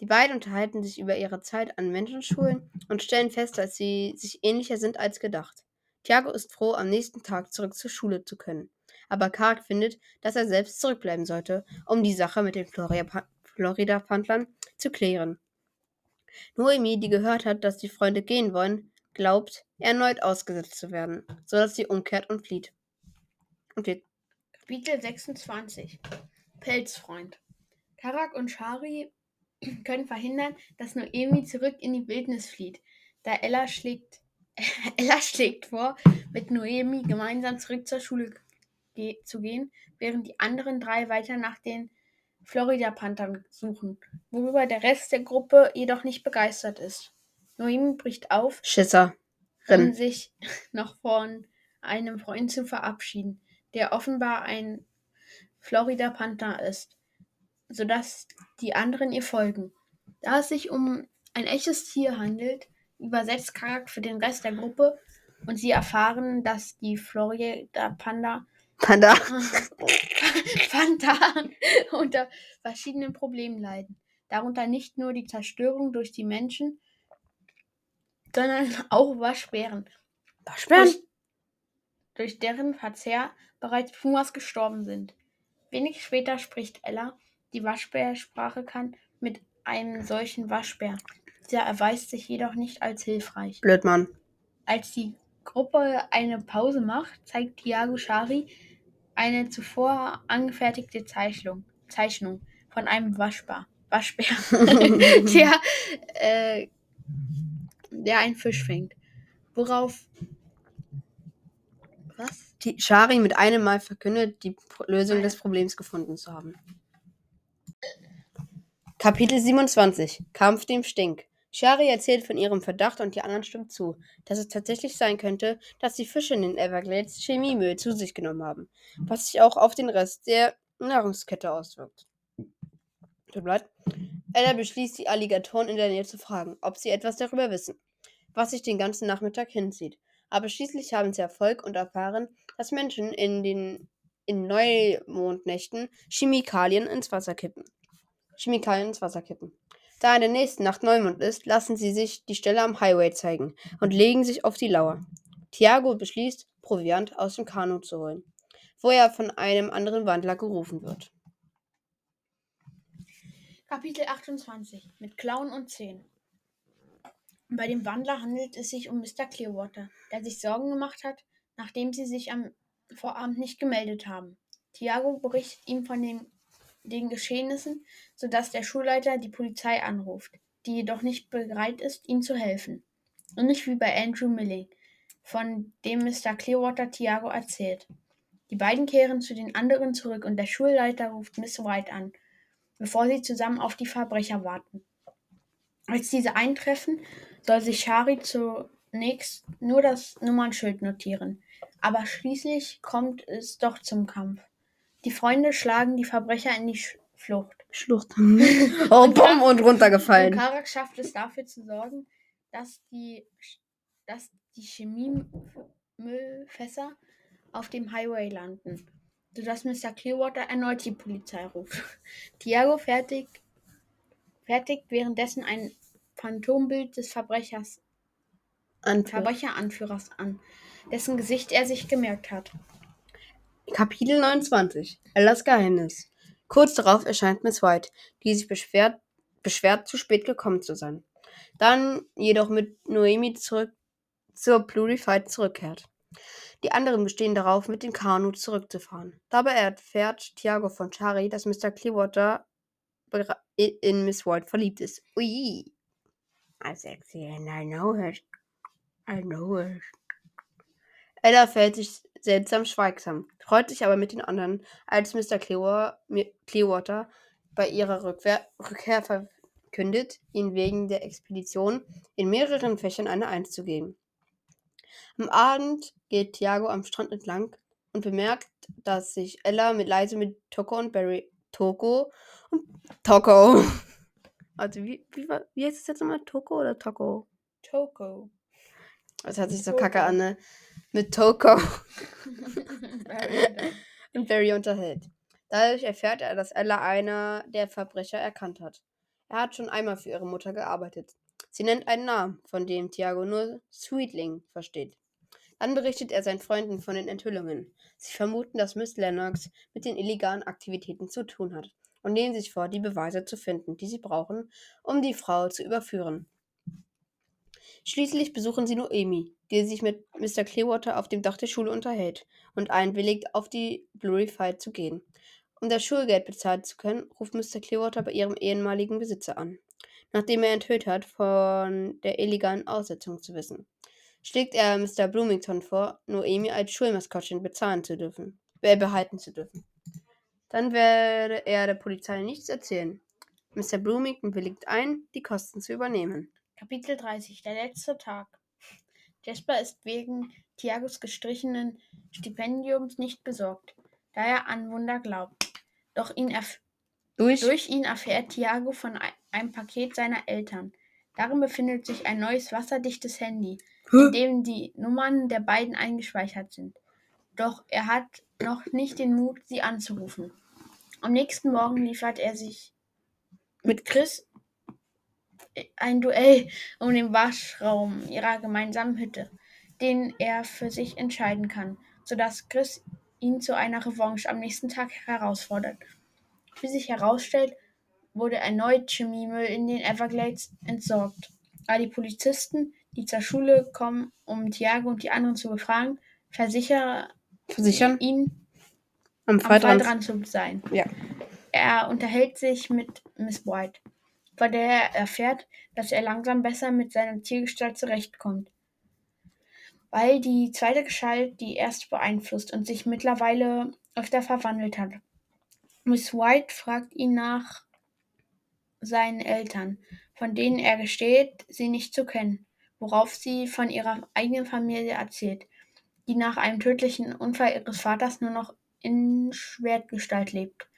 A: Die beiden unterhalten sich über ihre Zeit an Menschenschulen und stellen fest, dass sie sich ähnlicher sind als gedacht. Tiago ist froh, am nächsten Tag zurück zur Schule zu können. Aber Karak findet, dass er selbst zurückbleiben sollte, um die Sache mit den Florida-Pantlern zu klären. Noemi, die gehört hat, dass die Freunde gehen wollen, glaubt, erneut ausgesetzt zu werden, sodass sie umkehrt und flieht. Und flieht.
B: Kapitel 26. Pelzfreund. Karak und Shari können verhindern, dass Noemi zurück in die Wildnis flieht, da Ella schlägt, Ella schlägt vor, mit Noemi gemeinsam zurück zur Schule ge zu gehen, während die anderen drei weiter nach den Florida-Panthern suchen, worüber der Rest der Gruppe jedoch nicht begeistert ist. Noemi bricht auf,
A: Schisser.
B: um sich noch von einem Freund zu verabschieden, der offenbar ein Florida Panther ist, sodass die anderen ihr folgen. Da es sich um ein echtes Tier handelt, übersetzt Karak für den Rest der Gruppe und sie erfahren, dass die Florida Panda
A: Panda.
B: Panther unter verschiedenen Problemen leiden. Darunter nicht nur die Zerstörung durch die Menschen, sondern auch Waschbären,
A: Waschbären?
B: durch, durch deren Verzehr bereits Pumas gestorben sind. Wenig später spricht Ella, die Waschbärsprache kann, mit einem solchen Waschbär. Dieser erweist sich jedoch nicht als hilfreich.
A: Blöd, Mann.
B: Als die Gruppe eine Pause macht, zeigt Tiago Shari eine zuvor angefertigte Zeichnung, Zeichnung von einem Waschbär, Waschbär der, äh, der einen Fisch fängt. Worauf. Was?
A: Die Shari mit einem Mal verkündet, die Pro- Lösung des Problems gefunden zu haben. Kapitel 27. Kampf dem Stink. Shari erzählt von ihrem Verdacht und die anderen stimmt zu, dass es tatsächlich sein könnte, dass die Fische in den Everglades Chemiemüll zu sich genommen haben, was sich auch auf den Rest der Nahrungskette auswirkt. Tut mir leid. Ella beschließt, die Alligatoren in der Nähe zu fragen, ob sie etwas darüber wissen, was sich den ganzen Nachmittag hinzieht. Aber schließlich haben sie Erfolg und erfahren, dass Menschen in den in Neumondnächten Chemikalien ins Wasser kippen. Chemikalien ins Wasser kippen. Da in der nächsten Nacht Neumond ist, lassen sie sich die Stelle am Highway zeigen und legen sich auf die Lauer. Tiago beschließt, Proviant aus dem Kanu zu holen, wo er von einem anderen Wandler gerufen wird.
B: Kapitel 28 mit Klauen und Zehen. Bei dem Wandler handelt es sich um Mr. Clearwater, der sich Sorgen gemacht hat, nachdem sie sich am Vorabend nicht gemeldet haben. Tiago berichtet ihm von den, den Geschehnissen, sodass der Schulleiter die Polizei anruft, die jedoch nicht bereit ist, ihm zu helfen. Und nicht wie bei Andrew Milling, von dem Mr. Clearwater Tiago erzählt. Die beiden kehren zu den anderen zurück und der Schulleiter ruft Miss White an, bevor sie zusammen auf die Verbrecher warten. Als diese eintreffen, soll sich Shari zunächst nur das Nummernschild notieren. Aber schließlich kommt es doch zum Kampf. Die Freunde schlagen die Verbrecher in die Sch Flucht.
A: Schlucht. oh, bumm, und runtergefallen.
B: Und Karak schafft es dafür zu sorgen, dass die, dass die Chemiemüllfässer auf dem Highway landen, sodass Mr. Clearwater erneut die Polizei ruft. Tiago fertigt, fertigt währenddessen ein Phantombild des Verbrechers,
A: Anführer.
B: Verbrecheranführers an, dessen Gesicht er sich gemerkt hat.
A: Kapitel 29 Ellas Geheimnis Kurz darauf erscheint Miss White, die sich beschwert, beschwert, zu spät gekommen zu sein. Dann jedoch mit Noemi zurück zur Plurified zurückkehrt. Die anderen bestehen darauf, mit dem Kanu zurückzufahren. Dabei erfährt Tiago von Chari, dass Mr. Clearwater in Miss White verliebt ist. Ui. I'm sexy and I know it. I know it. Ella verhält sich seltsam schweigsam, freut sich aber mit den anderen, als Mr. Clearwater bei ihrer Rückwehr, Rückkehr verkündet, ihnen wegen der Expedition in mehreren Fächern eine Eins zu geben. Am Abend geht Tiago am Strand entlang und bemerkt, dass sich Ella mit leise mit Toko und Barry Toko und Toko. Also wie, wie, wie heißt es jetzt nochmal? Toko oder Toko?
B: Toko.
A: Das hört sich so kacke an, ne? Mit Toko und Barry unterhält. Dadurch erfährt er, dass Ella einer der Verbrecher erkannt hat. Er hat schon einmal für ihre Mutter gearbeitet. Sie nennt einen Namen, von dem Tiago nur Sweetling versteht. Dann berichtet er seinen Freunden von den Enthüllungen. Sie vermuten, dass Miss Lennox mit den illegalen Aktivitäten zu tun hat und nehmen sich vor, die Beweise zu finden, die sie brauchen, um die Frau zu überführen. Schließlich besuchen sie Noemi, die sich mit Mr. Clearwater auf dem Dach der Schule unterhält und einwilligt, auf die Blurified zu gehen. Um das Schulgeld bezahlen zu können, ruft Mr. Clearwater bei ihrem ehemaligen Besitzer an, nachdem er enthüllt hat, von der illegalen Aussetzung zu wissen. Schlägt er Mr. Bloomington vor, Noemi als Schulmaskottchen bezahlen zu dürfen, äh, behalten zu dürfen. Dann werde er der Polizei nichts erzählen. Mr. Bloomington willigt ein, die Kosten zu übernehmen.
B: Kapitel 30 Der letzte Tag. Jasper ist wegen Tiagos gestrichenen Stipendiums nicht besorgt, da er an Wunder glaubt. Doch ihn
A: Durch,
B: durch ihn erfährt Tiago von ei- einem Paket seiner Eltern. Darin befindet sich ein neues wasserdichtes Handy, in dem die Nummern der beiden eingespeichert sind. Doch er hat noch nicht den Mut, sie anzurufen. Am nächsten Morgen liefert er sich mit Chris ein Duell um den Waschraum ihrer gemeinsamen Hütte, den er für sich entscheiden kann, sodass Chris ihn zu einer Revanche am nächsten Tag herausfordert. Wie sich herausstellt, wurde erneut Chemiemüll in den Everglades entsorgt. Aber die Polizisten, die zur Schule kommen, um Tiago und die anderen zu befragen, versichern
A: versichern,
B: ihn,
A: am
B: am Fall
A: Fall
B: dran zu sein.
A: Ja.
B: Er unterhält sich mit Miss White, von der er erfährt, dass er langsam besser mit seiner Tiergestalt zurechtkommt. Weil die zweite Gestalt die erste beeinflusst und sich mittlerweile öfter verwandelt hat. Miss White fragt ihn nach seinen Eltern, von denen er gesteht, sie nicht zu kennen, worauf sie von ihrer eigenen Familie erzählt, die nach einem tödlichen Unfall ihres Vaters nur noch in Schwertgestalt lebt.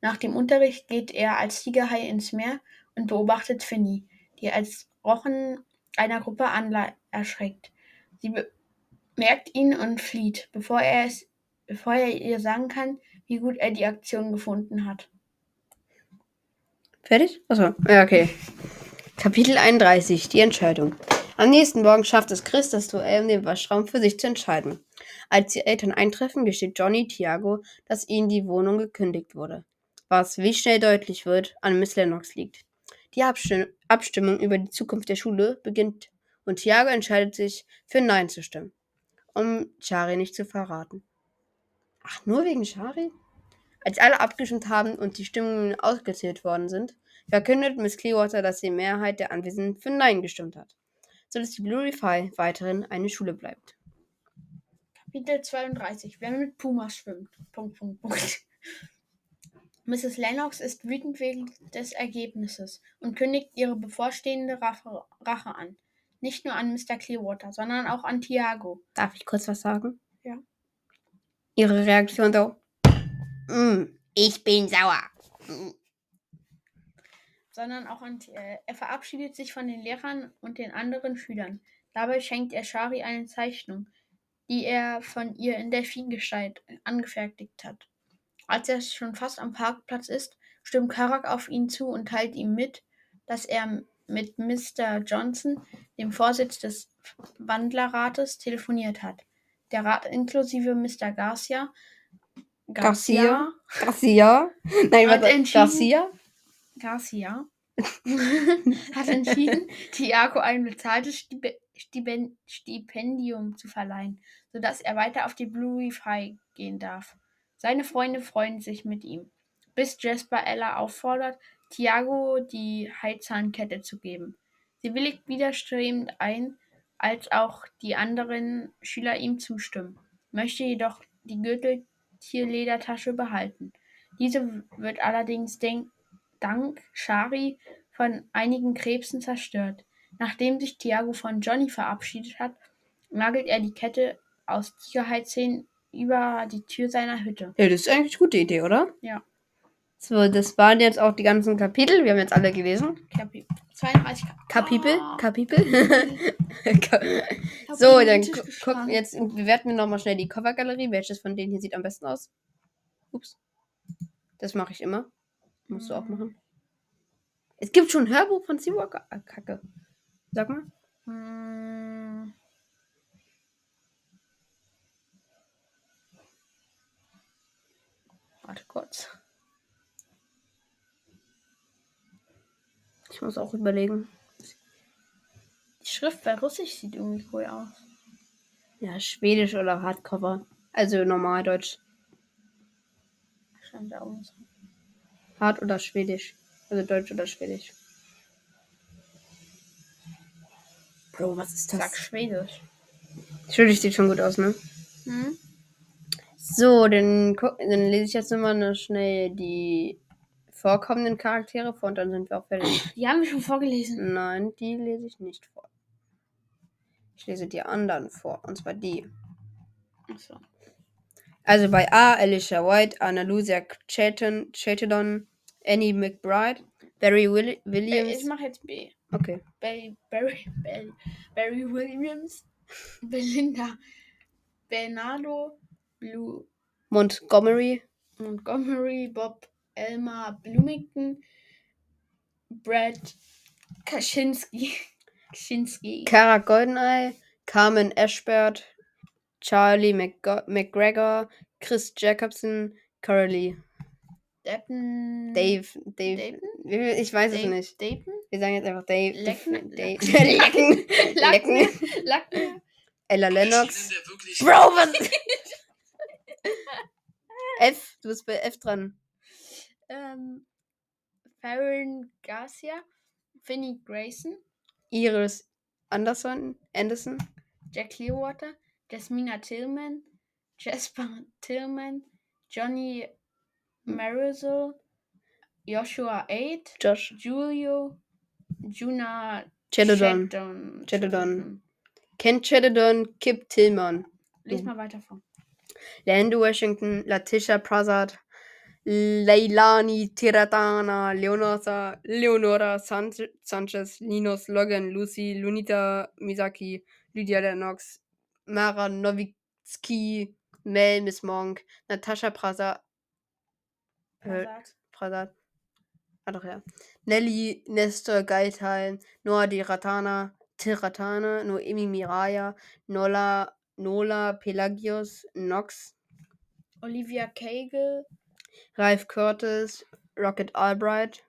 B: Nach dem Unterricht geht er als Tigerhai ins Meer und beobachtet Finny, die als Rochen einer Gruppe erschreckt. Sie bemerkt ihn und flieht, bevor er, es, bevor er ihr sagen kann, wie gut er die Aktion gefunden hat.
A: Fertig? Achso, ja, okay. Kapitel 31, die Entscheidung. Am nächsten Morgen schafft es Chris, das Duell in dem Waschraum für sich zu entscheiden. Als die Eltern eintreffen, gesteht Johnny Thiago, dass ihnen die Wohnung gekündigt wurde. Was, wie schnell deutlich wird, an Miss Lennox liegt. Die Abstimm Abstimmung über die Zukunft der Schule beginnt und Thiago entscheidet sich, für Nein zu stimmen, um Chari nicht zu verraten. Ach, nur wegen Chari? Als alle abgestimmt haben und die Stimmungen ausgezählt worden sind, verkündet Miss Clearwater, dass die Mehrheit der Anwesenden für Nein gestimmt hat, sodass die Phi weiterhin eine Schule bleibt.
B: Kapitel 32. Wer mit Pumas schwimmt. Punkt, Punkt, Punkt. Mrs. Lennox ist wütend wegen des Ergebnisses und kündigt ihre bevorstehende Rache, an. Nicht nur an Mr. Clearwater, sondern auch an Thiago.
A: Darf ich kurz was sagen?
B: Ja.
A: Ihre Reaktion so. Mm, ich bin sauer. Mm.
B: Sondern auch an. Äh, er verabschiedet sich von den Lehrern und den anderen Schülern. Dabei schenkt er Shari eine Zeichnung, die er von ihr in Delfingestalt angefertigt hat. Als er schon fast am Parkplatz ist, stimmt Karak auf ihn zu und teilt ihm mit, dass er mit Mr. Johnson, dem Vorsitz des Wandlerrates, telefoniert hat. Der Rat inklusive Mr. Garcia,
A: Garcia. Garcia. Nein,
B: Hat
A: Garcia?
B: Garcia hat entschieden, Tiago ein bezahltes Stipe Stipen Stipendium zu verleihen, sodass er weiter auf die Blue Reef High gehen darf. Seine Freunde freuen sich mit ihm, bis Jasper Ella auffordert, Tiago die Heizahnkette zu geben. Sie willigt widerstrebend ein, als auch die anderen Schüler ihm zustimmen, möchte jedoch die Gürteltierledertasche behalten. Diese wird allerdings dank Shari von einigen Krebsen zerstört. Nachdem sich Tiago von Johnny verabschiedet hat, nagelt er die Kette aus Sicherheitszähnen über die Tür seiner Hütte.
A: Ja, das ist eigentlich eine gute Idee, oder?
B: Ja.
A: So, das waren jetzt auch die ganzen Kapitel. Wir haben jetzt alle gelesen.
B: Kapi 32 Ka
A: Kapitel?
B: Ah,
A: Kapitel? so, dann
B: Tisch
A: gu guck,
B: geschlagen.
A: jetzt bewerten wir nochmal schnell die Covergalerie. Welches von denen hier sieht am besten aus? Ups. Das mache ich immer. Musst du auch machen. Es gibt schon ein Hörbuch von Seawalker. Ah, Kacke. Sag mal.
B: Mm.
A: Warte kurz. Ich muss auch überlegen.
B: Die Schrift bei Russisch sieht irgendwie cool aus.
A: Ja, Schwedisch oder Hardcover. Also normal Deutsch.
B: Da oben so.
A: Hard oder Schwedisch. Also Deutsch oder Schwedisch. Bro, was ist
B: Sag
A: das?
B: Schwedisch.
A: Schwedisch sieht schon gut aus, ne?
B: Hm?
A: So, dann, dann lese ich jetzt nochmal noch schnell die vorkommenden Charaktere vor und dann sind wir auch fertig.
B: Die haben wir schon vorgelesen.
A: Nein, die lese ich nicht vor. Ich lese die anderen vor, und zwar die.
B: Achso.
A: Also bei A, Alicia White, Anna Lucia Chatton, Chatton, Annie McBride, Barry Will
B: Äh, Ich
A: Williams.
B: mache jetzt B.
A: Okay.
B: Barry, Barry, Barry, Barry Williams, Belinda Bernardo, Blue
A: Montgomery,
B: Montgomery, Bob Elmer Bloomington, Brad Kaczynski, Kaczynski,
A: Cara Goldeneye, Carmen Ashbert, Charlie McGo McGregor, Chris Jacobson, Coralie,
B: Deppen,
A: Dave, Dave. Ich weiß es
B: Dave,
A: nicht.
B: Dayton,
A: Wir sagen jetzt einfach Dave.
B: Lecken?
A: Dave. Lecken.
B: Lacken,
A: Lecken.
B: Lacken,
A: Ella Lennox. Bro, was? F, du bist bei F dran.
B: ähm, Farron Garcia, Finny Grayson,
A: Iris Anderson, Anderson,
B: Jack Clearwater, Jasmina Tillman, Jasper Tillman, Johnny Marisol, Joshua 8,
A: Josh,
B: Julio, Juna
A: Chelodon,
B: Chelodon.
A: Chelodon. Ken Chelodon, Kip Tillman,
B: Lies mal weiter vor.
A: Lando Washington, Latisha Prasad, Leilani Tiratana, Leonora, Leonora San Sanchez, Linus Logan, Lucy, Lunita Misaki, Lydia Lennox, Mara Nowitzki, Mel Miss Monk, Natascha Prasad, äh,
B: Prasad.
A: Ah doch, ja. Nelly, Nestor Geithal, Noah Di Ratana, Tiratana, Noemi Miraya, Nola, Nola, Pelagius, Nox,
B: Olivia Cagle,
A: Ralph Curtis, Rocket Albright,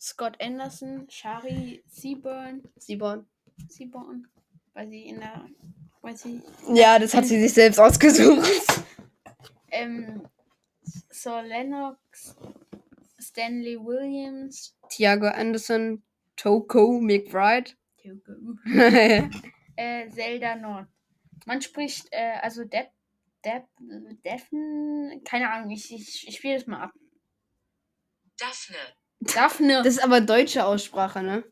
B: Scott Anderson, Shari Seaburn,
A: Simon.
B: Seaborn, weil sie in der, weil sie,
A: Ja, das hat sie sich selbst ausgesucht.
B: ähm, Sir Lennox, Stanley Williams,
A: Tiago Anderson, Toko McBride.
B: äh, Zelda Nord. Man spricht, äh, also Dep, Dep, Defen, keine Ahnung, ich, ich, ich spiele das mal ab.
C: Daphne,
B: Daphne.
A: das ist aber deutsche Aussprache, ne?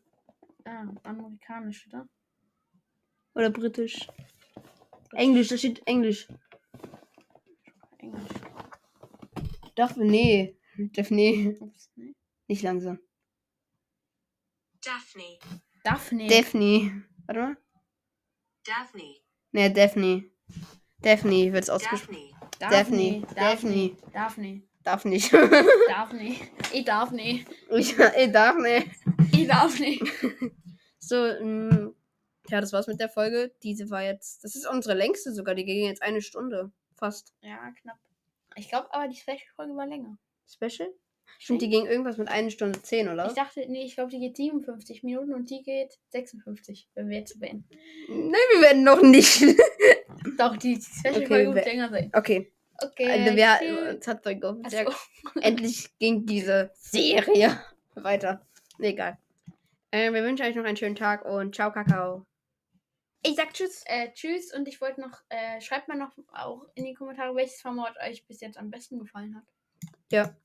B: ah, amerikanisch, oder?
A: Oder britisch? Englisch, da steht Englisch.
B: Englisch.
A: Doch, nee. Daphne.
B: Ups, nee.
A: Nicht langsam.
C: Daphne,
B: Daphne.
A: Daphne. Warte mal.
C: Daphne,
A: Ne, Daphne. Daphne wird es ausgesprochen.
C: Daphne,
A: Daphne.
B: Daphne. Daphne.
A: Darf nicht.
B: Daphne. Ich darf nicht.
A: ich, ich darf nicht.
B: Ich darf nicht.
A: So, mh, ja, das war's mit der Folge. Diese war jetzt, das ist unsere längste sogar. Die ging jetzt eine Stunde. Fast.
B: Ja, knapp. Ich glaube aber, die Special-Folge war länger.
A: Special? Stimmt, die ging irgendwas mit einer Stunde zehn, oder?
B: Ich dachte, nee, ich glaube, die geht 57 Minuten und die geht 56, wenn wir jetzt beenden.
A: Nein, wir werden noch nicht.
B: Doch, die Special-Folge
A: Okay,
B: wird
A: wer-
B: länger sein.
A: okay.
B: Okay.
A: Also, wir, es hat. Sehr
B: Achso.
A: Endlich ging diese Serie weiter. Egal. Äh, wir wünschen euch noch einen schönen Tag und ciao, Kakao. Ich sag Tschüss.
B: Äh, tschüss und ich wollte noch, äh, schreibt mal noch auch in die Kommentare, welches Format euch bis jetzt am besten gefallen hat.
A: Ja.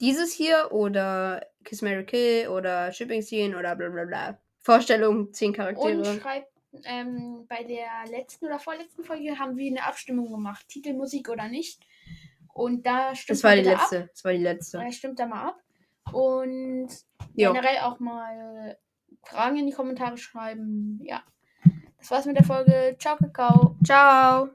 A: Dieses hier oder Kiss Mary Kill oder Shipping Scene oder bla bla bla. Vorstellung, 10
B: Und
A: Charaktere.
B: schreibt, ähm, bei der letzten oder vorletzten Folge haben wir eine Abstimmung gemacht. Titelmusik oder nicht. Und da stimmt
A: Das war die
B: bitte ab.
A: letzte. Das war die letzte.
B: Ja, stimmt da mal ab. Und
A: Jo.
B: generell auch mal Fragen in die Kommentare schreiben. Ja. Das war's mit der Folge. Ciao, Kakao.
A: Ciao.